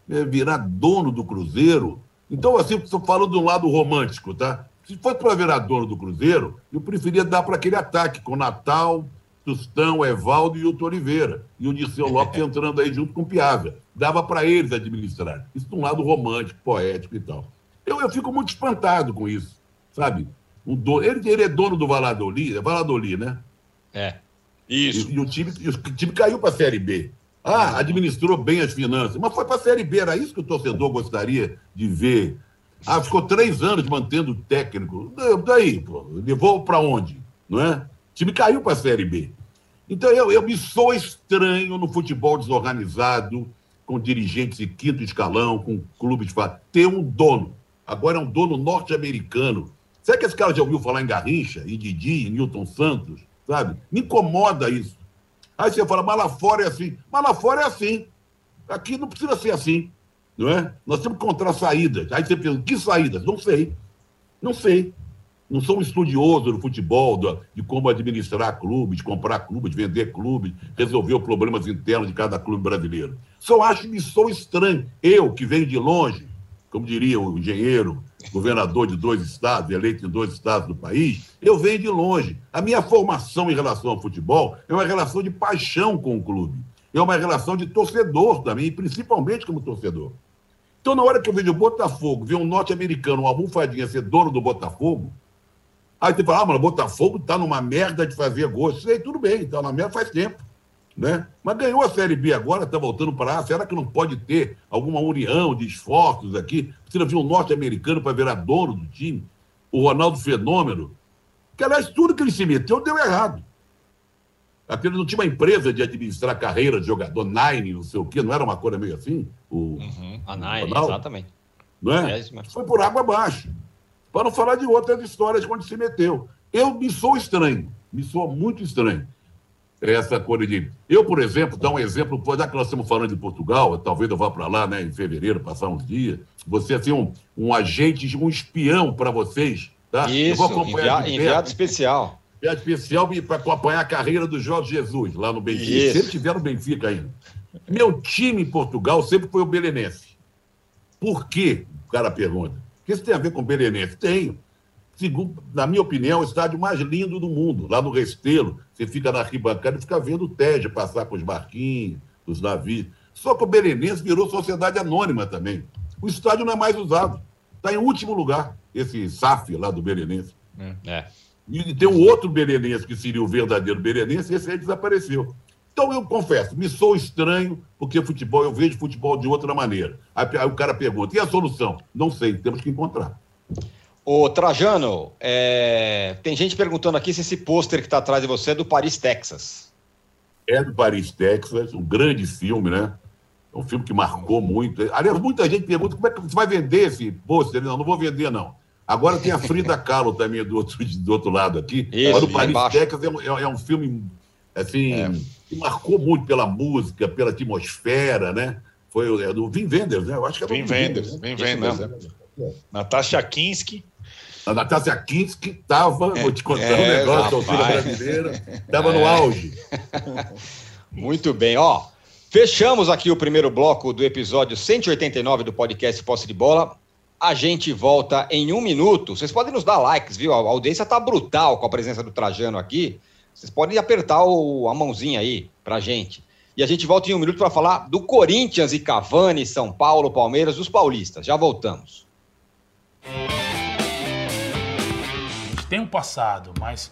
é, virar dono do Cruzeiro. Então, assim, estou falando do lado romântico, tá? Se fosse para virar dono do Cruzeiro, eu preferia dar para aquele ataque com Natal, Tostão, Evaldo e o Oliveira. E o Dirceu Lopes entrando aí junto com o Piazza dava para eles administrar. Isso de um lado romântico, poético e tal. Eu, eu fico muito espantado com isso, sabe? Um do... ele, ele é dono do Valladolid, é Valladolid, né? É. Isso. E, e o, time, e o time caiu para a Série B. Ah, administrou bem as finanças, mas foi para a Série B. Era isso que o torcedor gostaria de ver. Ah, ficou três anos mantendo o técnico. Daí, pô, levou para onde? Não é? O time caiu para a Série B. Então eu, eu me sou estranho no futebol desorganizado, com dirigentes de quinto escalão, com clubes ter um dono. Agora é um dono norte-americano. Será que esse cara já ouviu falar em Garrincha, em Didi, em Newton Santos? Sabe? Me incomoda isso. Aí você fala, mas lá fora é assim. Mas lá fora é assim. Aqui não precisa ser assim. Não é? Nós temos que encontrar saídas. Aí você pensa, que saídas? Não sei. Não sei não sou um estudioso do futebol, de como administrar clubes, comprar clubes, vender clubes, resolver os problemas internos de cada clube brasileiro. Só acho que sou estranho. Eu, que venho de longe, como diria o engenheiro, governador de dois estados, eleito em dois estados do país, eu venho de longe. A minha formação em relação ao futebol é uma relação de paixão com o clube. É uma relação de torcedor também, principalmente como torcedor. Então, na hora que eu vejo o Botafogo, ver um norte-americano, uma almofadinha, ser dono do Botafogo, Aí você fala, ah, mas o Botafogo está numa merda de fazer gol. Aí tudo bem, está na merda faz tempo. Né? Mas ganhou a Série B agora, está voltando para lá. Será que não pode ter alguma união de esforços aqui? Precisa vir um norte-americano para virar dono do time? O Ronaldo Fenômeno? Que, aliás, tudo que ele se meteu deu errado. Aquele não tinha uma empresa de administrar carreira de jogador, Nine, não sei o quê, não era uma coisa meio assim? O, uhum, a Nine, exatamente. Não é? é Foi por água abaixo. Para não falar de outras histórias onde se meteu. Eu me sou estranho, me sou muito estranho. Essa coisa de. Eu, por exemplo, dar um exemplo, já que nós estamos falando de Portugal, talvez eu vá para lá né, em fevereiro, passar uns dias. Você assim, um, um agente, um espião para vocês. Tá? Isso, enviado, enviado especial. Enviado especial para acompanhar a carreira do Jorge Jesus lá no Benfica. Isso. Sempre tiveram Benfica ainda. Meu time em Portugal sempre foi o Belenense. Por quê? O cara pergunta. O que isso tem a ver com o Belenense? Tenho segundo, na minha opinião, o estádio mais lindo do mundo. Lá no Restelo, você fica na arquibancada e fica vendo o Tejo passar com os barquinhos, os navios. Só que o Belenense virou sociedade anônima também. O estádio não é mais usado. Está em último lugar, esse SAF lá do Belenense. É. E tem um outro Belenense, que seria o verdadeiro Belenense, esse aí desapareceu. Então, eu confesso, me sou estranho, porque futebol, eu vejo futebol de outra maneira. Aí, aí o cara pergunta, e a solução? Não sei, temos que encontrar. Ô, Trajano, é... tem gente perguntando aqui se esse pôster que está atrás de você é do Paris, Texas. É do Paris, Texas, um grande filme, né? É um filme que marcou muito. Aliás, muita gente pergunta como é que você vai vender esse pôster. Não, não vou vender, não. Agora tem a Frida Kahlo também do outro, do outro lado aqui. Isso, Mas o Paris, Texas é um, é, é um filme assim, é. que marcou muito pela música, pela atmosfera, né? Foi é do Vin Wenders, né? Eu acho que é do Vin Wenders. Vin Wenders, né? Natasha Kinski. A Natácia Kinski estava, vou te contar é, um negócio, torcida brasileira, estava é. no auge. Muito bem, ó. Fechamos aqui o primeiro bloco do episódio 189 do podcast Posse de Bola. A gente volta em um minuto. Vocês podem nos dar likes, viu? A audiência tá brutal com a presença do Trajano aqui. Vocês podem apertar o, a mãozinha aí pra gente. E a gente volta em um minuto para falar do Corinthians e Cavani, São Paulo, Palmeiras, os paulistas. Já voltamos. Tem um passado, mas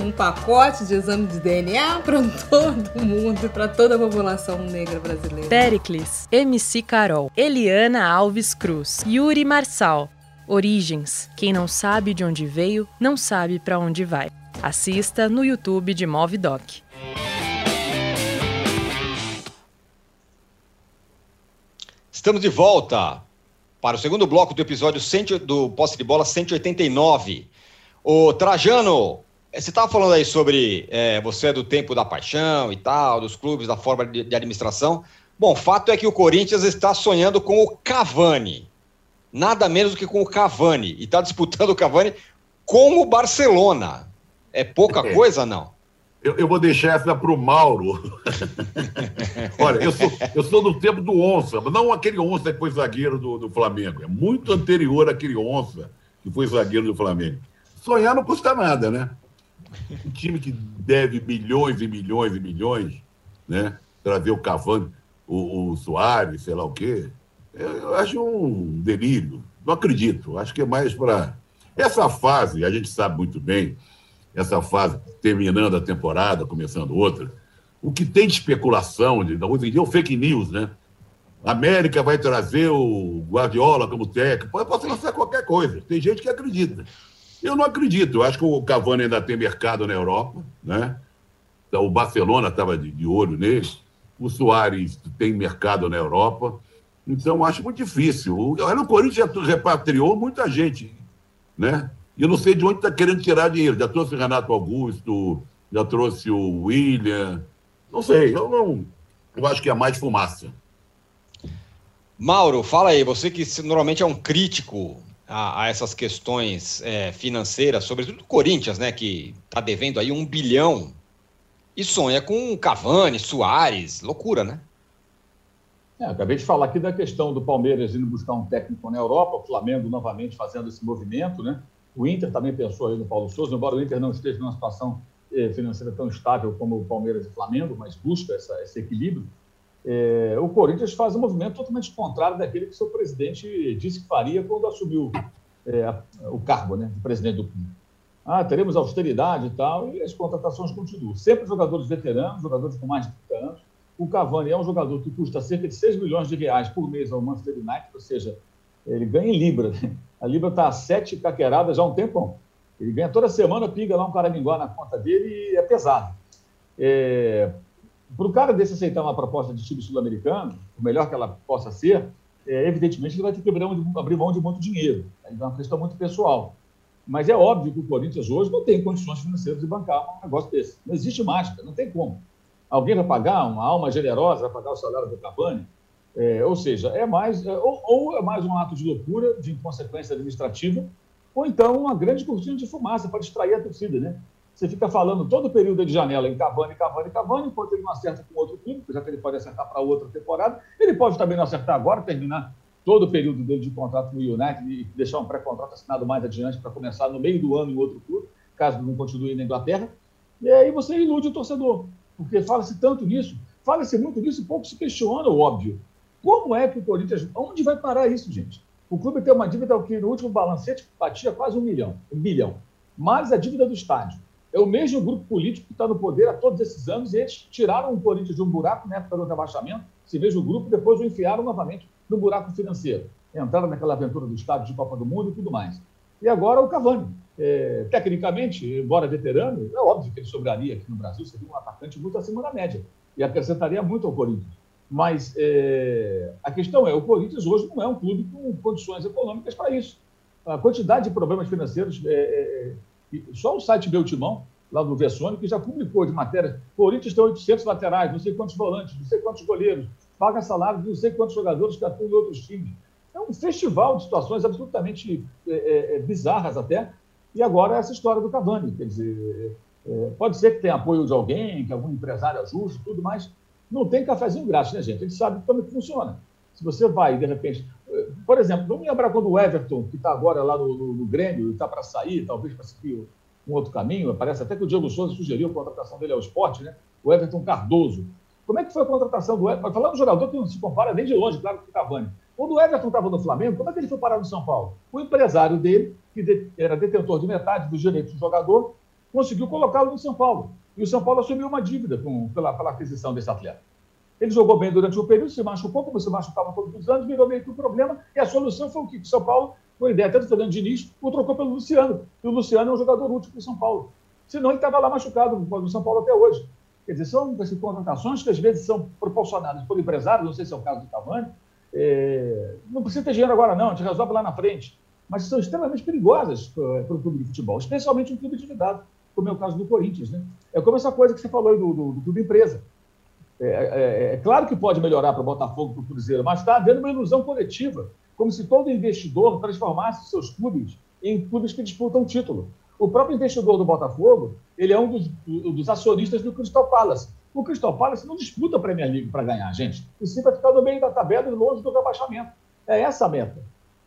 um pacote de exame de DNA para todo mundo e para toda a população negra brasileira. Pericles, MC Carol, Eliana Alves Cruz, Yuri Marçal. Origens. Quem não sabe de onde veio, não sabe para onde vai. Assista no YouTube de Movidoc. Estamos de volta para o segundo bloco do episódio 100, do Posse de Bola 189. O Trajano, você estava falando aí sobre é, você é do tempo da paixão e tal, dos clubes, da forma de, de administração. Bom, fato é que o Corinthians está sonhando com o Cavani. Nada menos do que com o Cavani. E está disputando o Cavani com o Barcelona. É pouca é. coisa, não? Eu, eu, vou deixar essa para o Mauro. Olha, eu sou, eu sou do tempo do Onça, mas não aquele Onça que foi zagueiro do, do Flamengo. É muito anterior àquele Onça que foi zagueiro do Flamengo. Sonhar não custa nada, né? Um time que deve milhões e milhões e milhões, né? Trazer o Cavani, o, o Soares, sei lá o quê. Eu acho um delírio. Não acredito. Acho que é mais para. Essa fase, a gente sabe muito bem, essa fase terminando a temporada, começando outra, o que tem de especulação, de, hoje em dia é o fake news, né? América vai trazer o Guardiola como técnico. Pode, pode lançar qualquer coisa. Tem gente que acredita. Eu não acredito. Eu acho que o Cavani ainda tem mercado na Europa, né? Então, o Barcelona estava de, de, olho nele. O Soares tem mercado na Europa. Então, acho muito difícil. O, o Corinthians já repatriou muita gente, né? E eu não sei de onde está querendo tirar dinheiro. Já trouxe o Renato Augusto, já trouxe o William. Não sei, eu não. Eu acho que é mais fumaça. Mauro, fala aí, você que normalmente é um crítico a, a essas questões é, financeiras, sobretudo o Corinthians, né, que está devendo aí um bilhão e sonha com Cavani, Soares, loucura, né? É, acabei de falar aqui da questão do Palmeiras indo buscar um técnico na Europa, o Flamengo novamente fazendo esse movimento, né? O Inter também pensou aí no Paulo Souza, embora o Inter não esteja numa situação eh, financeira tão estável como o Palmeiras e o Flamengo, mas busca essa, esse equilíbrio, é, o Corinthians faz um movimento totalmente contrário daquele que seu presidente disse que faria quando assumiu é, o cargo né, de presidente do clube. Ah, teremos austeridade e tal, e as contratações continuam. Sempre jogadores veteranos, jogadores com mais de 30 anos. O Cavani é um jogador que custa cerca de 6 milhões de reais por mês ao Manchester United, ou seja, ele ganha em Libra. A Libra está a sete caqueradas já há um tempão. Ele ganha toda semana, pinga lá um caraminguá na conta dele e é pesado. É, para o cara desse aceitar uma proposta de time sul-americano, o melhor que ela possa ser, é, evidentemente ele vai ter que abrir mão, de, abrir mão de muito dinheiro. É uma questão muito pessoal. Mas é óbvio que o Corinthians hoje não tem condições financeiras de bancar um negócio desse. Não existe mágica, não tem como. Alguém vai pagar, uma alma generosa vai pagar o salário do Cavani? É, ou seja, é mais, é, ou, ou, é mais um ato de loucura, de inconsequência administrativa, ou então uma grande cortina de fumaça para distrair a torcida, né? Você fica falando todo o período de janela em Cavani, Cavani, Cavani, enquanto ele não acerta com outro clube, já que ele pode acertar para outra temporada. Ele pode também não acertar agora, terminar todo o período dele de contrato no United e deixar um pré-contrato assinado mais adiante para começar no meio do ano em outro clube, caso não continue na Inglaterra. E aí você ilude o torcedor, porque fala-se tanto nisso, fala-se muito nisso e pouco se questiona o óbvio. Como é que o Corinthians. Onde vai parar isso, gente? O clube tem uma dívida que no último balancete batia quase um milhão, um bilhão, mais a dívida do estádio é o mesmo grupo político que está no poder há todos esses anos e eles tiraram o Corinthians de um buraco na época do rebaixamento, esse mesmo grupo, depois o enfiaram novamente no buraco financeiro. Entraram naquela aventura do estádio de Copa do Mundo e tudo mais. E agora o Cavani. É, tecnicamente, embora veterano, é óbvio que ele sobraria aqui no Brasil, seria um atacante muito acima da média e acrescentaria muito ao Corinthians. Mas é, a questão é, o Corinthians hoje não é um clube com condições econômicas para isso. A quantidade de problemas financeiros é, é só o site Beltimão, lá do Vessone, que já publicou de matéria. Corinthians tem 800 laterais, não sei quantos volantes, não sei quantos goleiros, paga salário de não sei quantos jogadores que atuam em outros times. É um festival de situações absolutamente é, é, é bizarras até. E agora essa história do Cavani. Quer dizer, é, é, pode ser que tenha apoio de alguém, que algum empresário ajuste, tudo, mas não tem cafezinho grátis, né, gente? A gente sabe como é funciona. Se você vai, de repente, por exemplo, vamos lembrar quando o Everton, que está agora lá no, no, no Grêmio, está para sair, talvez para seguir um outro caminho, parece até que o Diego Souza sugeriu a contratação dele ao esporte, né? o Everton Cardoso. Como é que foi a contratação do Everton? Falando um jogador que não se compara nem de longe, claro, com o Cavani. Quando o Everton estava no Flamengo, como é que ele foi parar no São Paulo? O empresário dele, que era detentor de metade dos direitos do jogador, conseguiu colocá-lo no São Paulo. E o São Paulo assumiu uma dívida com, pela, pela aquisição desse atleta. Ele jogou bem durante o período, se machucou, como se machucava todos os anos, virou meio que um problema, e a solução foi o que? São Paulo, com a ideia até do Fernando Diniz, o trocou pelo Luciano. E o Luciano é um jogador útil para o São Paulo. Senão ele estava lá machucado no São Paulo até hoje. Quer dizer, são assim, contratações que às vezes são proporcionadas por empresários, não sei se é o caso do Cavani. É... não precisa ter dinheiro agora, não, a gente resolve lá na frente. Mas são extremamente perigosas para o clube de futebol, especialmente um clube endividado, como é o caso do Corinthians. Né? É como essa coisa que você falou do, do, do clube empresa. É, é, é, claro que pode melhorar para o Botafogo, para o Cruzeiro, mas está havendo uma ilusão coletiva, como se todo investidor transformasse seus clubes em clubes que disputam título. O próprio investidor do Botafogo, ele é um dos, dos acionistas do Crystal Palace. O Crystal Palace não disputa a Premier League para ganhar, gente. E sim vai ficar no meio da tabela e longe do rebaixamento. É essa a meta.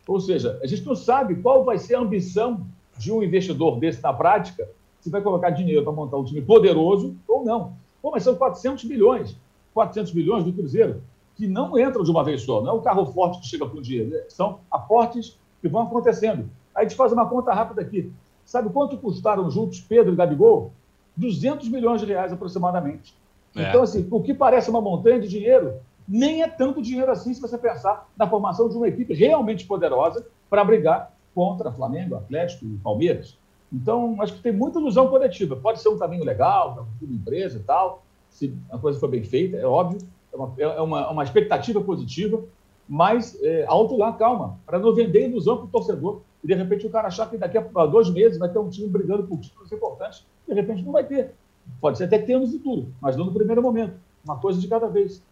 Ou seja, a gente não sabe qual vai ser a ambição de um investidor desse na prática, se vai colocar dinheiro para montar um time poderoso ou não. Pô, mas são 400 milhões. 400 milhões do Cruzeiro, que não entram de uma vez só. Não é o carro forte que chega com o dinheiro. Né? São aportes que vão acontecendo. Aí a gente faz uma conta rápida aqui. Sabe quanto custaram juntos Pedro e Gabigol? 200 milhões de reais aproximadamente. É. Então, assim, o que parece uma montanha de dinheiro, nem é tanto dinheiro assim se você pensar na formação de uma equipe realmente poderosa para brigar contra Flamengo, Atlético e Palmeiras. Então, acho que tem muita ilusão coletiva. Pode ser um caminho legal para uma empresa e tal, se a coisa foi bem feita, é óbvio, é uma, é uma, uma expectativa positiva, mas é, alto lá, calma, para não vender ilusão para o torcedor. E de repente o cara achar que daqui a dois meses vai ter um time brigando por títulos importantes, de repente não vai ter. Pode ser até que tenha no futuro, mas não no primeiro momento. Uma coisa de cada vez.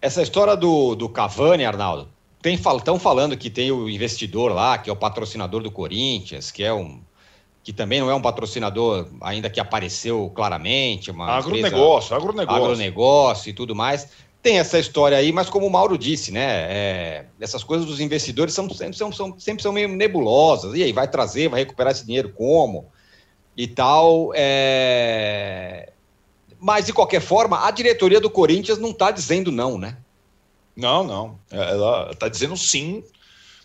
Essa história do, do Cavani, Arnaldo, estão falando que tem o investidor lá, que é o patrocinador do Corinthians, que é um que também não é um patrocinador ainda que apareceu claramente. Uma agronegócio, agronegócio. Agronegócio e tudo mais. Tem essa história aí, mas como o Mauro disse, né? É, essas coisas dos investidores são, sempre, são, são, sempre são meio nebulosas. E aí, vai trazer, vai recuperar esse dinheiro como? e tal. É... Mas, de qualquer forma, a diretoria do Corinthians não está dizendo não, né? Não, não. Ela está dizendo sim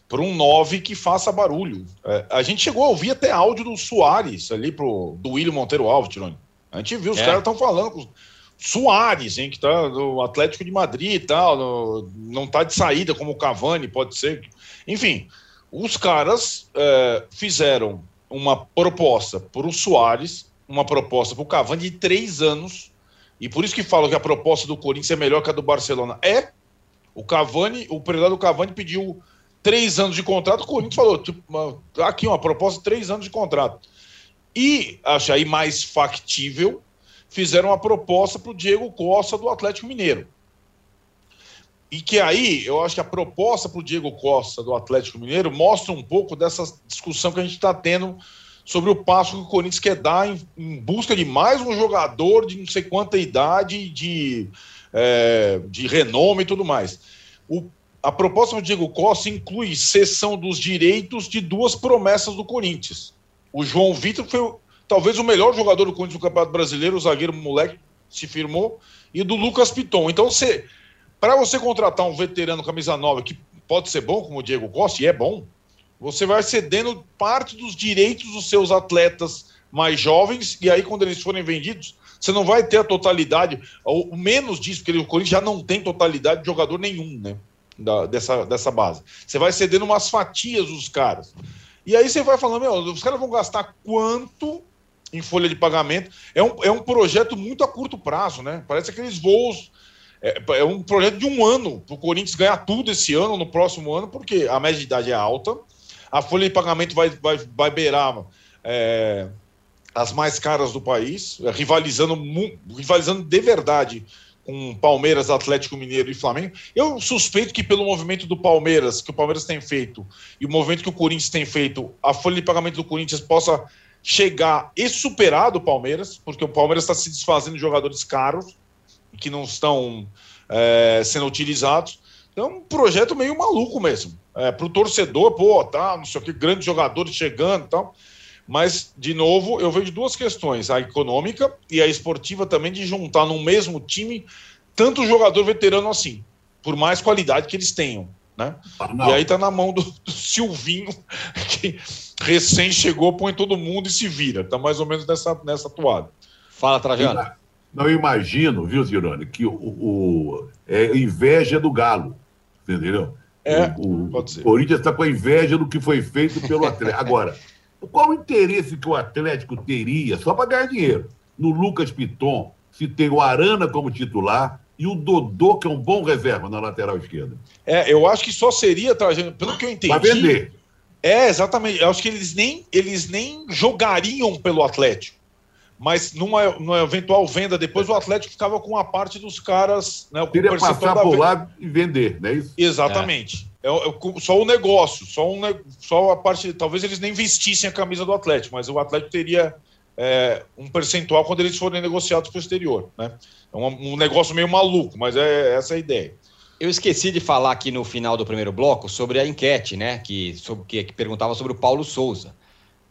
para um 9 que faça barulho. É, a gente chegou a ouvir até áudio do Soares ali pro, do William Monteiro Alves, Tironi. A gente viu, os é. caras estão falando Soares, hein, que tá no Atlético de Madrid e tal, no, não tá de saída como o Cavani, pode ser. Enfim, os caras é, fizeram uma proposta para o Soares, uma proposta para o Cavani de três anos, e por isso que falam que a proposta do Corinthians é melhor que a do Barcelona. É, o Cavani, o presidente do Cavani pediu três anos de contrato, o Corinthians falou, tipo, aqui uma proposta três anos de contrato. E, acho aí mais factível, fizeram uma proposta para o Diego Costa do Atlético Mineiro. E que aí, eu acho que a proposta para o Diego Costa do Atlético Mineiro mostra um pouco dessa discussão que a gente está tendo sobre o passo que o Corinthians quer dar em, em, busca de mais um jogador de não sei quanta idade, de, é, de renome e tudo mais. O a proposta do Diego Costa inclui cessão dos direitos de duas promessas do Corinthians. O João Vitor foi talvez o melhor jogador do Corinthians no Campeonato Brasileiro, o zagueiro moleque se firmou, e do Lucas Piton. Então, você, para você contratar um veterano camisa nova que pode ser bom, como o Diego Costa, e é bom, você vai cedendo parte dos direitos dos seus atletas mais jovens, e aí, quando eles forem vendidos, você não vai ter a totalidade, ou menos disso, porque o Corinthians já não tem totalidade de jogador nenhum, né? Da, dessa, dessa base. Você vai cedendo umas fatias dos caras. E aí você vai falando, meu, os caras vão gastar quanto em folha de pagamento? É um, é um projeto muito a curto prazo, né? Parece aqueles voos. É, é um projeto de um ano para o Corinthians ganhar tudo esse ano, no próximo ano, porque a média de idade é alta, a folha de pagamento vai, vai, vai beirar é, as mais caras do país, rivalizando, rivalizando de verdade com Palmeiras, Atlético Mineiro e Flamengo. Eu suspeito que pelo movimento do Palmeiras, que o Palmeiras tem feito, e o movimento que o Corinthians tem feito, a folha de pagamento do Corinthians possa chegar e superar do Palmeiras, porque o Palmeiras está se desfazendo de jogadores caros que não estão é, sendo utilizados. Então, é um projeto meio maluco mesmo. É, Para o torcedor, pô, tá, não sei o que, grandes jogadores chegando e tal. Mas, de novo, eu vejo duas questões: a econômica e a esportiva também, de juntar no mesmo time tanto jogador veterano assim, por mais qualidade que eles tenham. Né? Ah, e aí tá na mão do, do, Silvinho, que recém chegou, põe todo mundo e se vira. Tá mais ou menos nessa, nessa toada. Fala, Trajano. Não, eu imagino, viu, Zirone, que o, o, é inveja do Galo, entendeu? É, o, o Corinthians está com a inveja do que foi feito pelo Atlético. Agora, qual o interesse que o Atlético teria, só para ganhar dinheiro, no Lucas Piton, se tem o Arana como titular e o Dodô, que é um bom reserva na lateral esquerda? É, eu acho que só seria, pelo que eu entendi. Para vender. É, exatamente. Eu acho que eles nem, eles nem jogariam pelo Atlético. Mas numa, numa eventual venda depois, o Atlético ficava com a parte dos caras. Né, Teria passar por lá e vender, não é isso? Exatamente. É. É, é, só o negócio, só, um, só a parte. Talvez eles nem vestissem a camisa do Atlético, mas o Atlético teria é, um percentual quando eles forem negociados para o exterior. Né? É um, um, negócio meio maluco, mas é essa a ideia. Eu esqueci de falar aqui no final do primeiro bloco sobre a enquete, né? Que, sobre, que, que perguntava sobre o Paulo Souza.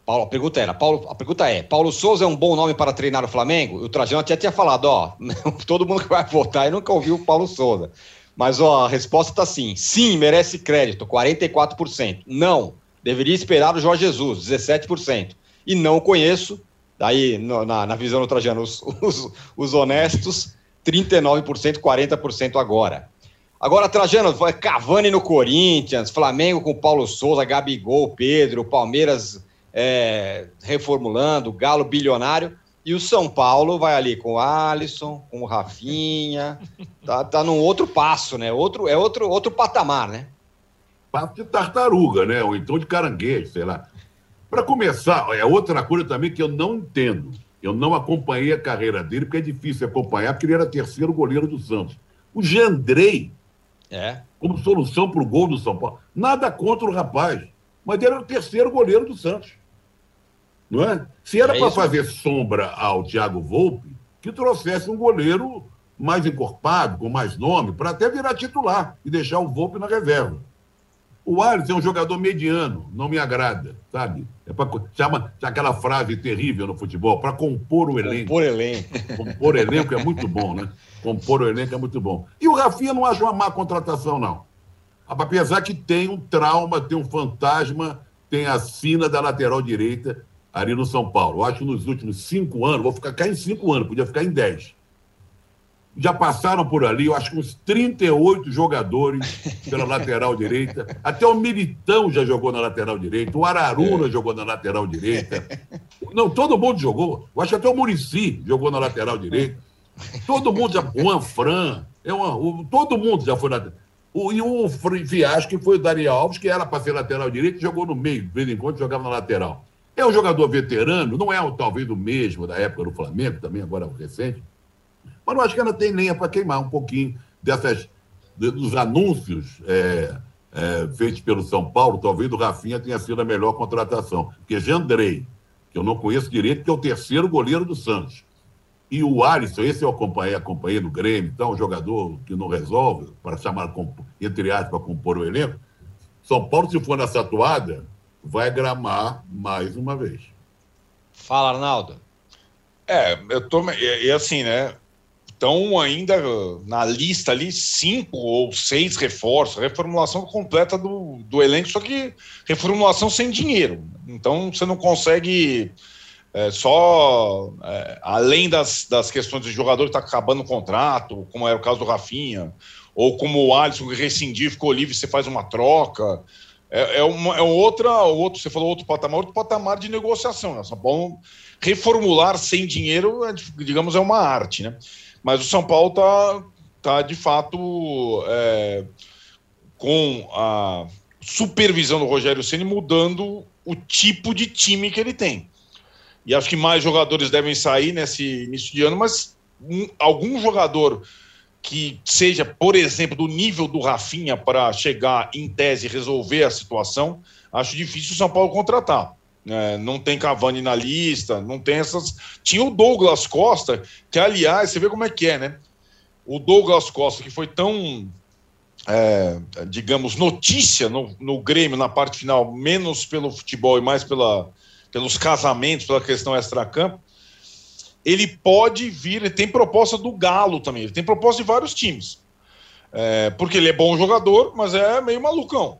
Paulo, a pergunta era: Paulo, a pergunta é: Paulo Souza é um bom nome para treinar o Flamengo? O Trajano até tinha falado, ó, todo mundo que vai votar eu nunca ouviu o Paulo Souza. Mas ó, a resposta está assim: sim, merece crédito, 44%. Não, deveria esperar o Jorge Jesus, 17%. E não conheço, daí no, na, na visão do Trajano, os, os, os honestos, 39%, 40% agora. Agora, Trajano, Cavani no Corinthians, Flamengo com Paulo Souza, Gabigol, Pedro, Palmeiras é, reformulando, Galo bilionário. E o São Paulo vai ali com o Alisson, com o Rafinha. Tá, tá num outro passo, né? Outro, é outro, outro patamar, né? Passo de tartaruga, né? Ou então de caranguejo, sei lá. Para começar, é outra coisa também que eu não entendo. Eu não acompanhei a carreira dele, porque é difícil acompanhar, porque ele era terceiro goleiro do Santos. O Jandrei, é. como solução para o gol do São Paulo. Nada contra o rapaz, mas ele era o terceiro goleiro do Santos. Não é? Se era é para fazer sombra ao Thiago Volpe, que trouxesse um goleiro mais encorpado, com mais nome, para até virar titular e deixar o Volpe na reserva. O Alisson é um jogador mediano, não me agrada, sabe? É para chama aquela frase terrível no futebol, para compor o elenco. Compor elenco. Compor elenco é muito bom, né? Compor o elenco é muito bom. E o Rafinha não acha uma má contratação, não. Apesar que tem um trauma, tem um fantasma, tem a sina da lateral direita ali no São Paulo. Eu acho que nos últimos cinco anos, vou ficar cá em cinco anos, podia ficar em dez. Já passaram por ali, eu acho que uns 38 jogadores pela lateral direita. Até o Militão já jogou na lateral direita, o Araruna é. jogou na lateral direita. Não, todo mundo jogou. Eu acho que até o Murici jogou na lateral direita. Todo mundo já. O Anfran, é uma, o, todo mundo já foi na. O, e o fiasco que foi o Daniel Alves, que era para ser lateral direito, jogou no meio, de vez em quando jogava na lateral. É um jogador veterano, não é talvez o mesmo da época do Flamengo, também agora recente, mas não acho que ela tem lenha para queimar um pouquinho dessas, dos anúncios é, é, feitos pelo São Paulo. Talvez o Rafinha tenha sido a melhor contratação. Porque Jandrei, que eu não conheço direito, que é o terceiro goleiro do Santos. E o Alisson, esse eu acompanhei, acompanhei no Grêmio, então, um jogador que não resolve, para chamar, entre aspas, para compor o elenco. São Paulo, se for nessa atuada, vai gramar mais uma vez. Fala, Arnaldo. É, eu tô. E, e assim, né? estão ainda na lista ali cinco ou seis reforços, reformulação completa do, do elenco, só que reformulação sem dinheiro. Então você não consegue é, só é, além das, das questões de jogador que está acabando o contrato, como era o caso do Rafinha, ou como o Alisson que rescindiu ficou livre, você faz uma troca. É, é, uma, é outra, outro, você falou outro patamar, outro patamar de negociação. Né? Bom, reformular sem dinheiro, é, digamos, é uma arte, né? Mas o São Paulo está tá, de fato é, com a supervisão do Rogério Ceni mudando o tipo de time que ele tem. E acho que mais jogadores devem sair nesse início de ano, mas um, algum jogador que seja, por exemplo, do nível do Rafinha para chegar em tese e resolver a situação, acho difícil o São Paulo contratar. É, não tem Cavani na lista, não tem essas. Tinha o Douglas Costa, que aliás, você vê como é que é, né? O Douglas Costa, que foi tão, é, digamos, notícia no, no Grêmio na parte final, menos pelo futebol e mais pela, pelos casamentos, pela questão extra-campo, ele pode vir, ele tem proposta do Galo também, ele tem proposta de vários times. É, porque ele é bom jogador, mas é meio malucão.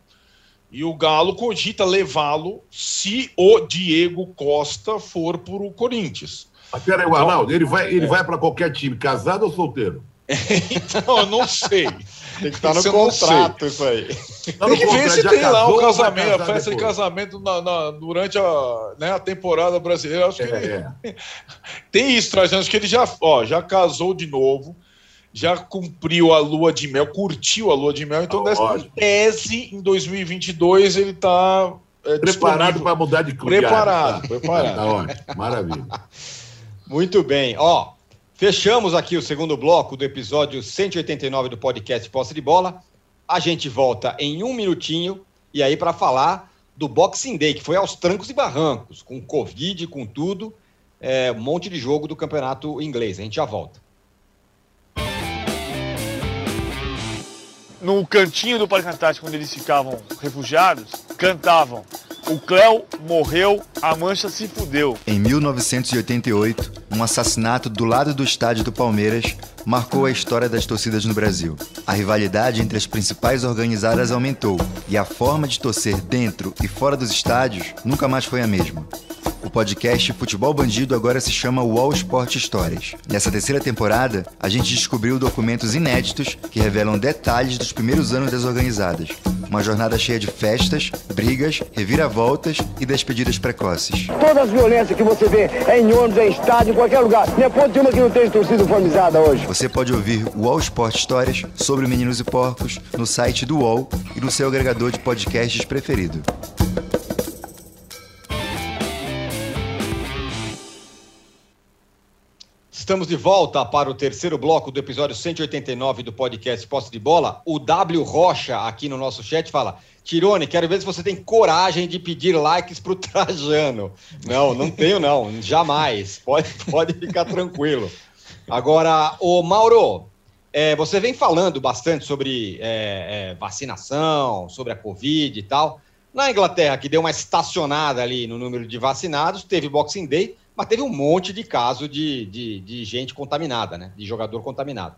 E o Galo cogita levá-lo se o Diego Costa for para o Corinthians. Mas peraí, o Arnaldo, ele vai, ele é. vai para qualquer time, casado ou solteiro? Então, eu não sei. Tem que estar no contrato isso aí. Não, tem que ver se tem lá o casamento, a festa depois. de casamento na, na, durante a, né, a temporada brasileira. Acho que é, ele... é. tem isso, Trajano, acho que ele já, ó, já casou de novo já cumpriu a lua de mel, curtiu a lua de mel, então, dessa tese, em 2022, ele está é, preparado para mudar de clube. Preparado, tá? preparado. Tá ótimo, maravilha. Muito bem, ó. Fechamos aqui o segundo bloco do episódio 189 do podcast Posse de Bola. A gente volta em um minutinho e aí para falar do Boxing Day, que foi aos trancos e barrancos, com Covid, com tudo, é, um monte de jogo do campeonato inglês. A gente já volta. No cantinho do Parque Antártico, onde eles ficavam refugiados, cantavam o Cléo morreu, a Mancha se fudeu. Em 1988, um assassinato do lado do estádio do Palmeiras marcou a história das torcidas no Brasil. A rivalidade entre as principais organizadas aumentou e a forma de torcer dentro e fora dos estádios nunca mais foi a mesma. O podcast Futebol Bandido agora se chama Wall Sport Histórias. Nessa terceira temporada, a gente descobriu documentos inéditos que revelam detalhes dos primeiros anos das organizadas. Uma jornada cheia de festas, brigas, reviravoltas e despedidas precoces. Todas as violências que você vê é em ônibus, é em estádio, em qualquer lugar. Não é ponto de uma que não tem torcida uniformizada hoje. Você pode ouvir Wall Sport Histórias sobre Meninos e Porcos no site do UOL e no seu agregador de podcasts preferido. Estamos de volta para o terceiro bloco do episódio 189 do podcast Posse de Bola. O W Rocha aqui no nosso chat fala: Tirone, quero ver se você tem coragem de pedir likes para o Trajano. Não, não tenho, não, jamais. Pode, pode ficar tranquilo. Agora, o Mauro, é, você vem falando bastante sobre é, é, vacinação, sobre a Covid e tal. Na Inglaterra, que deu uma estacionada ali no número de vacinados, teve Boxing Day, mas teve um monte de caso de, de, de gente contaminada, né? De jogador contaminado.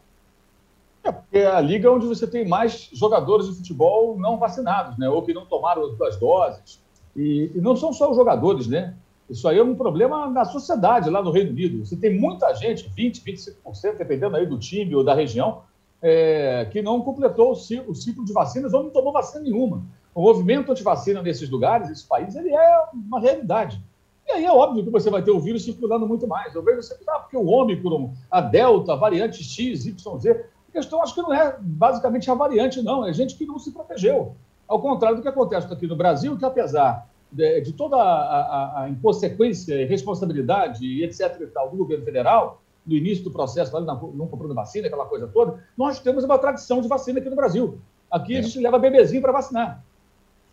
É, porque é a liga onde você tem mais jogadores de futebol não vacinados, né? Ou que não tomaram as duas doses. E, e não são só os jogadores, né? Isso aí é um problema na sociedade lá no Reino Unido. Você tem muita gente, 20%, 25%, dependendo aí do time ou da região, é, que não completou o ciclo, de vacinas ou não tomou vacina nenhuma. O movimento anti-vacina nesses lugares, nesses países, ele é uma realidade. E aí é óbvio que você vai ter o vírus circulando muito mais. Eu vejo você, ah, porque o Ômicron, a Delta, a variante X, Y, Z. A questão acho que não é basicamente a variante, não. É gente que não se protegeu. Ao contrário do que acontece aqui no Brasil, que apesar de, de toda a, a, a inconsequência e responsabilidade e etc. e tal do governo federal, no início do processo, lá não, comprando vacina, aquela coisa toda, nós temos uma tradição de vacina aqui no Brasil. Aqui é. a gente leva bebezinho para vacinar.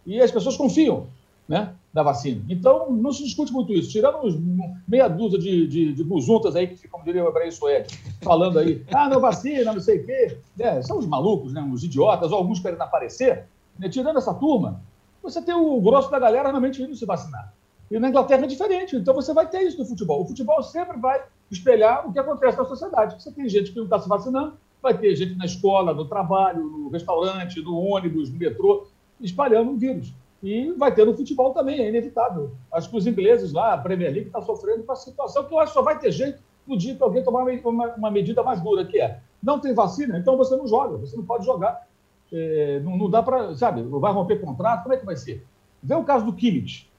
E as pessoas confiam né, da vacina. Então, não se discute muito isso. Tirando os meia dúzia de, de, de buzuntas aí, que ficam, como diria o Ebrahim Suede, falando aí, ah, não vacina, não sei o quê. É, são os malucos, né, os idiotas, ou alguns querendo aparecer. Né, tirando essa turma, você tem o grosso da galera realmente indo se vacinar. E na Inglaterra é diferente. Então você vai ter isso no futebol. O futebol sempre vai espelhar o que acontece na sociedade. Você tem gente que não está se vacinando, vai ter gente na escola, no trabalho, no restaurante, no ônibus, no metrô, espalhando o vírus. E vai ter no futebol também, é inevitável. Acho que os ingleses lá, a Premier League, está sofrendo com a situação que eu acho que só vai ter jeito no dia que alguém tomar uma, uma, medida mais dura, que é não tem vacina, então você não joga, você não pode jogar. É, não, não, dá para, sabe, vai romper contrato, como é que vai ser? Vê o caso do Kimmich,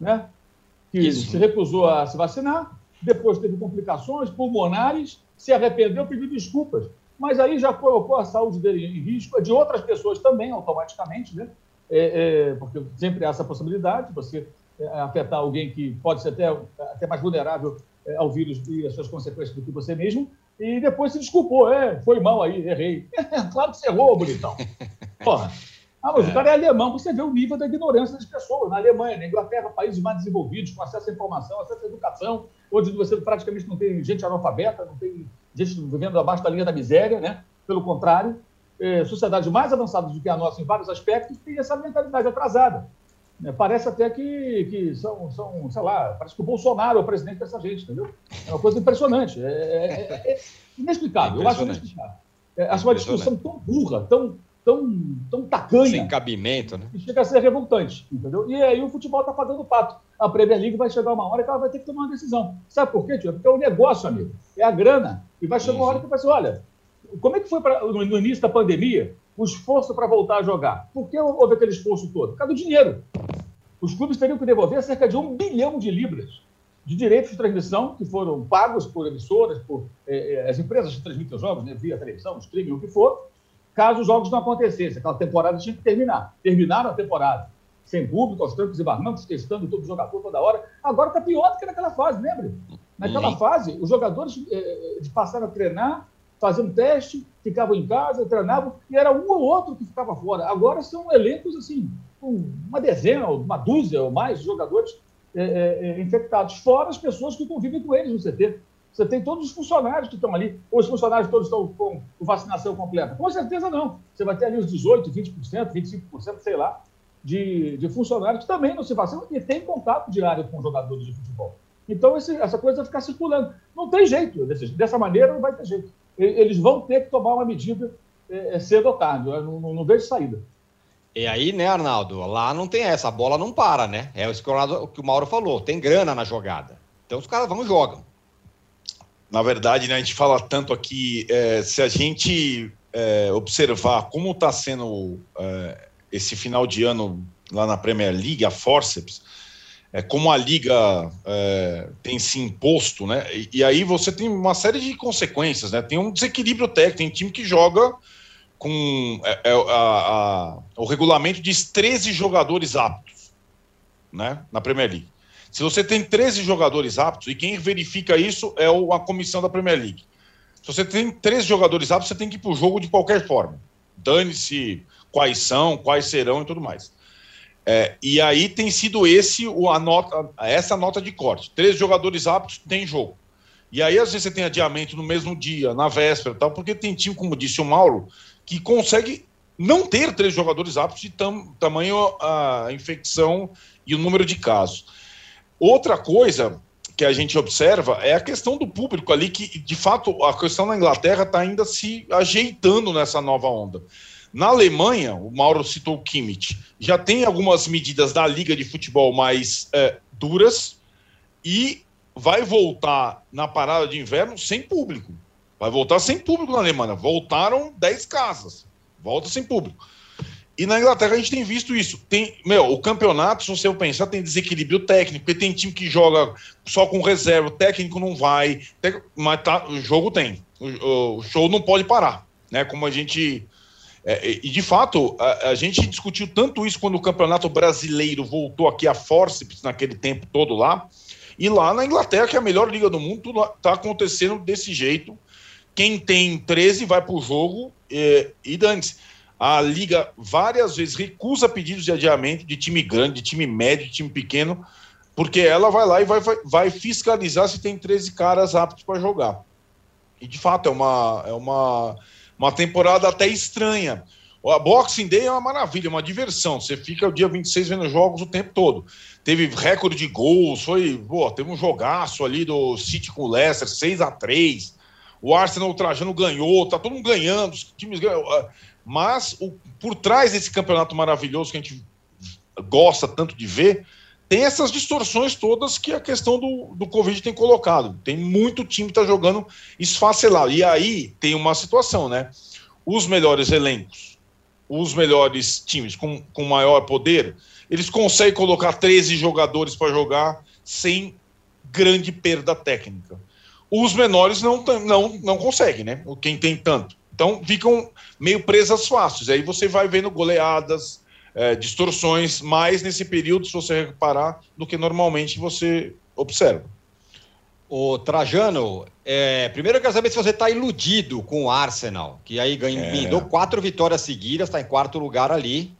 né? que Isso. se recusou a se vacinar, depois teve complicações pulmonares, se arrependeu, pediu desculpas. Mas aí já colocou a saúde dele em risco, a de outras pessoas também, automaticamente, né? É, é, porque sempre há essa possibilidade, você é, afetar alguém que pode ser até, até mais vulnerável é, ao vírus e as suas consequências do que você mesmo e depois se desculpou. É, foi mal aí, errei. claro que você errou, bonitão. Porra. Ah, mas é. o cara é alemão, você vê o nível da ignorância das pessoas. Na Alemanha, na Inglaterra, países mais desenvolvidos, com acesso à informação, acesso à educação, onde você praticamente não tem gente analfabeta, não tem gente vivendo abaixo da linha da miséria, né? Pelo contrário, é, sociedades mais avançadas do que a nossa em vários aspectos têm essa mentalidade atrasada. É, parece até que, que são, são, sei lá, parece que o Bolsonaro é o presidente dessa gente, entendeu? É uma coisa impressionante, é, é, é inexplicável, eu acho inexplicável. É, acho uma discussão tão burra, tão, tão, tão tacanha. Sem cabimento, né? Que chega a ser revoltante, entendeu? E aí o futebol está fazendo pato. A Premier League vai chegar uma hora que ela vai ter que tomar uma decisão. Sabe por quê, tio? Porque é o negócio, amigo. É a grana. E vai chegar uma hora que vai ser, olha, como é que foi pra, no, no início da pandemia o esforço para voltar a jogar? Por que houve aquele esforço todo? Por causa do dinheiro. Os clubes teriam que devolver cerca de um bilhão de libras de direitos de transmissão que foram pagos por emissoras, por eh, eh as empresas que transmitem os jogos, né, via televisão, streaming, o que for, caso os jogos não acontecessem. Aquela temporada tinha que terminar. Terminaram a temporada. Sem público, aos trancos e barrancos, testando todo jogador toda hora. Agora está pior do que naquela fase, lembra? Naquela uhum. fase, os jogadores eh, eh passaram a treinar faziam teste, ficavam em casa, treinavam, e era um ou outro que ficava fora. Agora são elencos, assim, com uma dezena, uma dúzia ou mais jogadores é, é, é infectados, fora as pessoas que convivem com eles no CT. Você tem todos os funcionários que estão ali, ou os funcionários todos estão com, vacinação completa? Com certeza não. Você vai ter ali os 18%, 20%, 25%, sei lá, de, de funcionários que também não se vacinam e têm contato diário com jogadores de futebol. Então, esse, essa coisa vai ficar circulando. Não tem jeito, dessa maneira não vai ter jeito eles vão ter que tomar uma medida é, é, cedo ou tarde. Eu não, não, vejo saída. E aí, né, Arnaldo? Lá não tem essa, a bola não para, né? É o que o Mauro falou, tem grana na jogada. Então os caras vão e jogam. Na verdade, né, a gente fala tanto aqui, é, se a gente é, observar como está sendo é, esse final de ano lá na Premier League, a Forceps, é, como a liga é, tem se imposto, né? E, e, aí você tem uma série de consequências, né? Tem um desequilíbrio técnico, tem time que joga com é, é, a, a, o regulamento diz 13 jogadores aptos, né? Na Premier League. Se você tem 13 jogadores aptos, e quem verifica isso é a comissão da Premier League. Se você tem 13 jogadores aptos, você tem que ir para o jogo de qualquer forma. Dane-se quais são, quais serão e tudo mais. É, e aí tem sido esse o, a nota, essa nota de corte. Três jogadores aptos tem jogo. E aí, às vezes, você tem adiamento no mesmo dia, na véspera tal, porque tem time, como disse o Mauro, que consegue não ter três jogadores aptos de tam, tamanho a infecção e o número de casos. Outra coisa que a gente observa é a questão do público ali, que de fato a questão na Inglaterra está ainda se ajeitando nessa nova onda. Na Alemanha, o Mauro citou o Kimmich, já tem algumas medidas da Liga de Futebol mais é, duras e vai voltar na parada de inverno sem público. Vai voltar sem público na Alemanha. Voltaram 10 casas. Volta sem público. E na Inglaterra a gente tem visto isso. Tem, meu, o campeonato, se você pensar, tem desequilíbrio técnico, porque tem time que joga só com reserva, o técnico não vai, mas tá, o jogo tem. O, o show não pode parar, né? Como a gente. É, e de fato, a, a, gente discutiu tanto isso quando o campeonato brasileiro voltou aqui a forceps naquele tempo todo lá. E lá na Inglaterra, que é a melhor liga do mundo, está acontecendo desse jeito. Quem tem 13 vai para o jogo é, e dane-se. A liga várias vezes recusa pedidos de adiamento de time grande, de time médio, de time pequeno, porque ela vai lá e vai, vai, vai fiscalizar se tem 13 caras aptos para jogar. E de fato é uma, é uma, uma temporada até estranha. A Boxing Day é uma maravilha, uma diversão. Você fica o dia 26 vendo jogos o tempo todo. Teve recorde de gols, foi. Pô, teve um jogaço ali do City com o Leicester, 6 a 3 O Arsenal o Trajano ganhou, tá todo mundo ganhando, os times ganham. Mas o, por trás desse campeonato maravilhoso que a gente gosta tanto de ver, tem essas distorções todas que a questão do, do Covid tem colocado. Tem muito time que está jogando esfacelado. E aí tem uma situação, né? Os melhores elencos, os melhores times com, com maior poder, eles conseguem colocar 13 jogadores para jogar sem grande perda técnica. Os menores não, não, não conseguem, né? Quem tem tanto. Então ficam meio presas fáceis. Aí você vai vendo goleadas, é, distorções mais nesse período, se você reparar, do que normalmente você observa. O Trajano, é, primeiro eu quero saber se você está iludido com o Arsenal, que aí ganhou é. quatro vitórias seguidas, está em quarto lugar ali.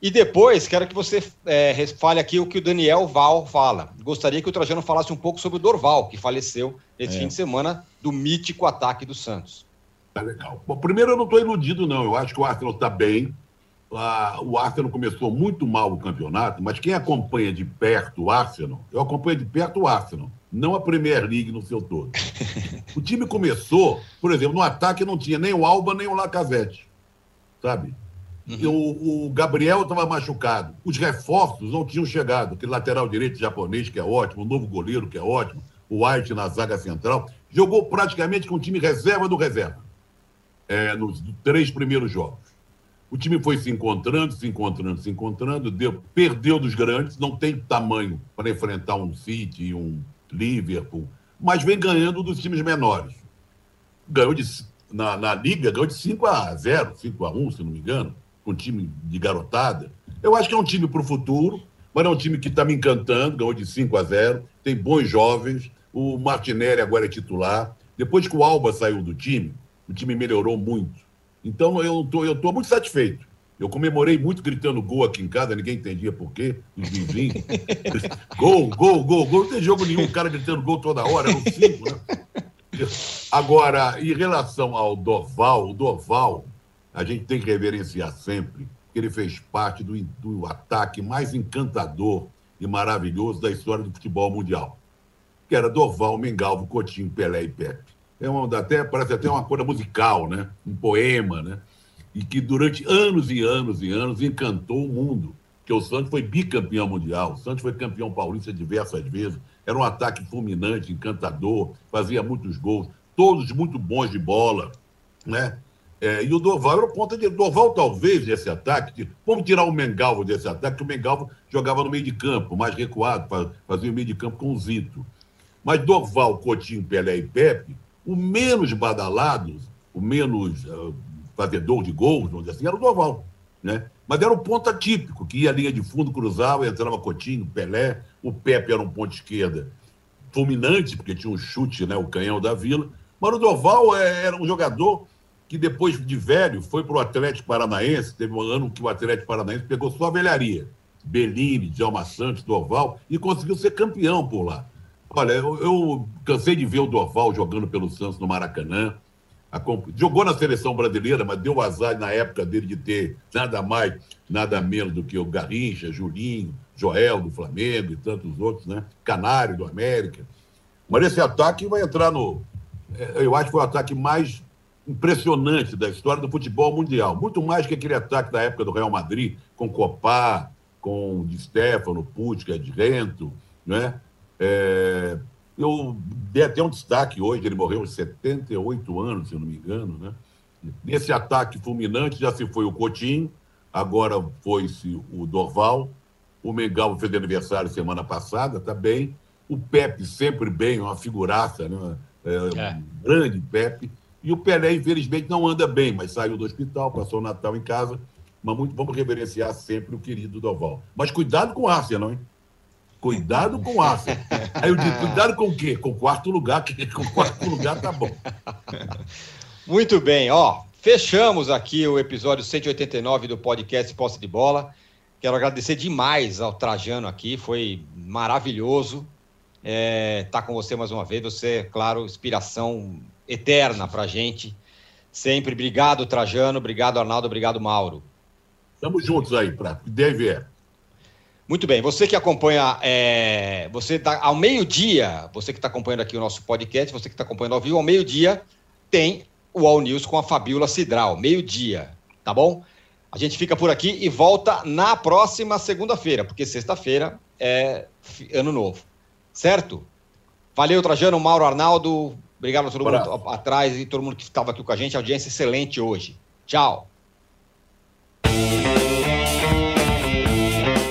E depois, quero que você é, fale aqui o que o Daniel Val fala. Gostaria que o Trajano falasse um pouco sobre o Dorval, que faleceu esse é. fim de semana do mítico ataque do Santos. Tá legal. Bom, primeiro, eu não estou iludido, não. Eu acho que o Arsenal está bem. Ah, o Arsenal começou muito mal o campeonato, mas quem acompanha de perto o Arsenal, eu acompanho de perto o Arsenal, não a Premier League no seu todo. o time começou, por exemplo, no ataque não tinha nem o Alba nem o Lacazette, sabe? Uhum. O, o, Gabriel estava machucado. Os reforços não tinham chegado. Aquele lateral direito japonês, que é ótimo, o novo goleiro, que é ótimo, o White na zaga central. Jogou praticamente com o time reserva do reserva é, nos três primeiros jogos. O time foi se encontrando, se encontrando, se encontrando, deu, perdeu dos grandes, não tem tamanho para enfrentar um City, um Liverpool, mas vem ganhando dos times menores. Ganhou de, na, na Liga, ganhou de 5 a 0, 5 a 1, se não me engano, com um time de garotada. Eu acho que é um time para o futuro, mas é um time que está me encantando, ganhou de 5 a 0, tem bons jovens, o Martinelli agora é titular. Depois que o Alba saiu do time, o time melhorou muito. Então eu tô, eu tô muito satisfeito. Eu comemorei muito gritando gol aqui em casa, ninguém entendia por quê, os vizinhos. gol, gol, gol, gol. Não tem jogo nenhum, o cara gritando gol toda hora, eram cinco, né? Agora, em relação ao Dorval, o Dorval, a gente tem que reverenciar sempre que ele fez parte do, do ataque mais encantador e maravilhoso da história do futebol mundial. Que era Dorval, Mengalvo, Coutinho, Pelé e Pepe é uma, até, parece até uma coisa musical, né? um poema, né? e que durante anos e anos e anos encantou o mundo. Que o Santos foi bicampeão mundial, o Santos foi campeão paulista diversas vezes, era um ataque fulminante, encantador, fazia muitos gols, todos muito bons de bola, né? É, e o Dorval era o ponta de. Dorval, talvez, desse ataque. Vamos tirar o Mengalvo desse ataque, que o Mengalvo jogava no meio de campo, mais recuado, fazia o meio de campo com o Zito. Mas Dorval, Coutinho, Pelé e Pepe o menos badalado, o menos uh, fazedor de gols, vamos dizer assim, era o Doval. Né? Mas era o ponta típico, que ia à linha de fundo, cruzava, entrava Coutinho, Pelé, o Pepe era um ponto esquerda fulminante, porque tinha um chute, né, o canhão da Vila. Mas o Doval é, era um jogador que depois de velho foi para o Atlético Paranaense, teve um ano que o Atlético Paranaense pegou sua velharia. Bellini, Djalma Santos, Doval, e conseguiu ser campeão por lá. Olha, eu, eu, cansei de ver o Dorval jogando pelo Santos no Maracanã. A, jogou na seleção brasileira, mas deu azar na época dele de ter nada mais, nada menos do que o Garrincha, Julinho, Joel do Flamengo e tantos outros, né? Canário do América. Mas esse ataque vai entrar no. É, eu acho que foi o ataque mais impressionante da história do futebol mundial. Muito mais que aquele ataque da época do Real Madrid, com Copá, com Di Stefano, Putka, Rento, né? É, eu dei até um destaque hoje, ele morreu aos 78 anos, se eu não me engano, né? Nesse ataque fulminante já se foi o Coutinho, agora foi-se o Dorval, o Mengal fez aniversário semana passada, tá bem, o Pepe sempre bem, uma figuraça, né? É, é. Um grande Pepe, e o Pelé, infelizmente, não anda bem, mas saiu do hospital, passou o Natal em casa. Mas muito, vamos reverenciar sempre o querido Doval. Mas cuidado com o Arsenal, hein? Cuidado com o Arsenal. Aí eu digo, cuidado com o quê? Com o quarto lugar, que com o quarto lugar tá bom. Muito bem, ó. Fechamos aqui o episódio 189 do podcast Posse de Bola. Quero agradecer demais ao Trajano aqui, foi maravilhoso estar é, tá com você mais uma vez. Você, é, claro, inspiração eterna para gente. Sempre. Obrigado, Trajano. Obrigado, Arnaldo. Obrigado, Mauro. Estamos juntos aí, para deve é. Muito bem. Você que acompanha, é, você está ao meio-dia, você que está acompanhando aqui o nosso podcast, você que está acompanhando ao vivo, ao meio-dia tem o All News com a Fabiola Cidral. Meio-dia, tá bom? A gente fica por aqui e volta na próxima segunda-feira, porque sexta-feira é ano novo. Certo? Valeu, Trajano, Mauro Arnaldo. Obrigado a todo mundo atrás e todo mundo que estava aqui com a gente. Audiência excelente hoje. Tchau.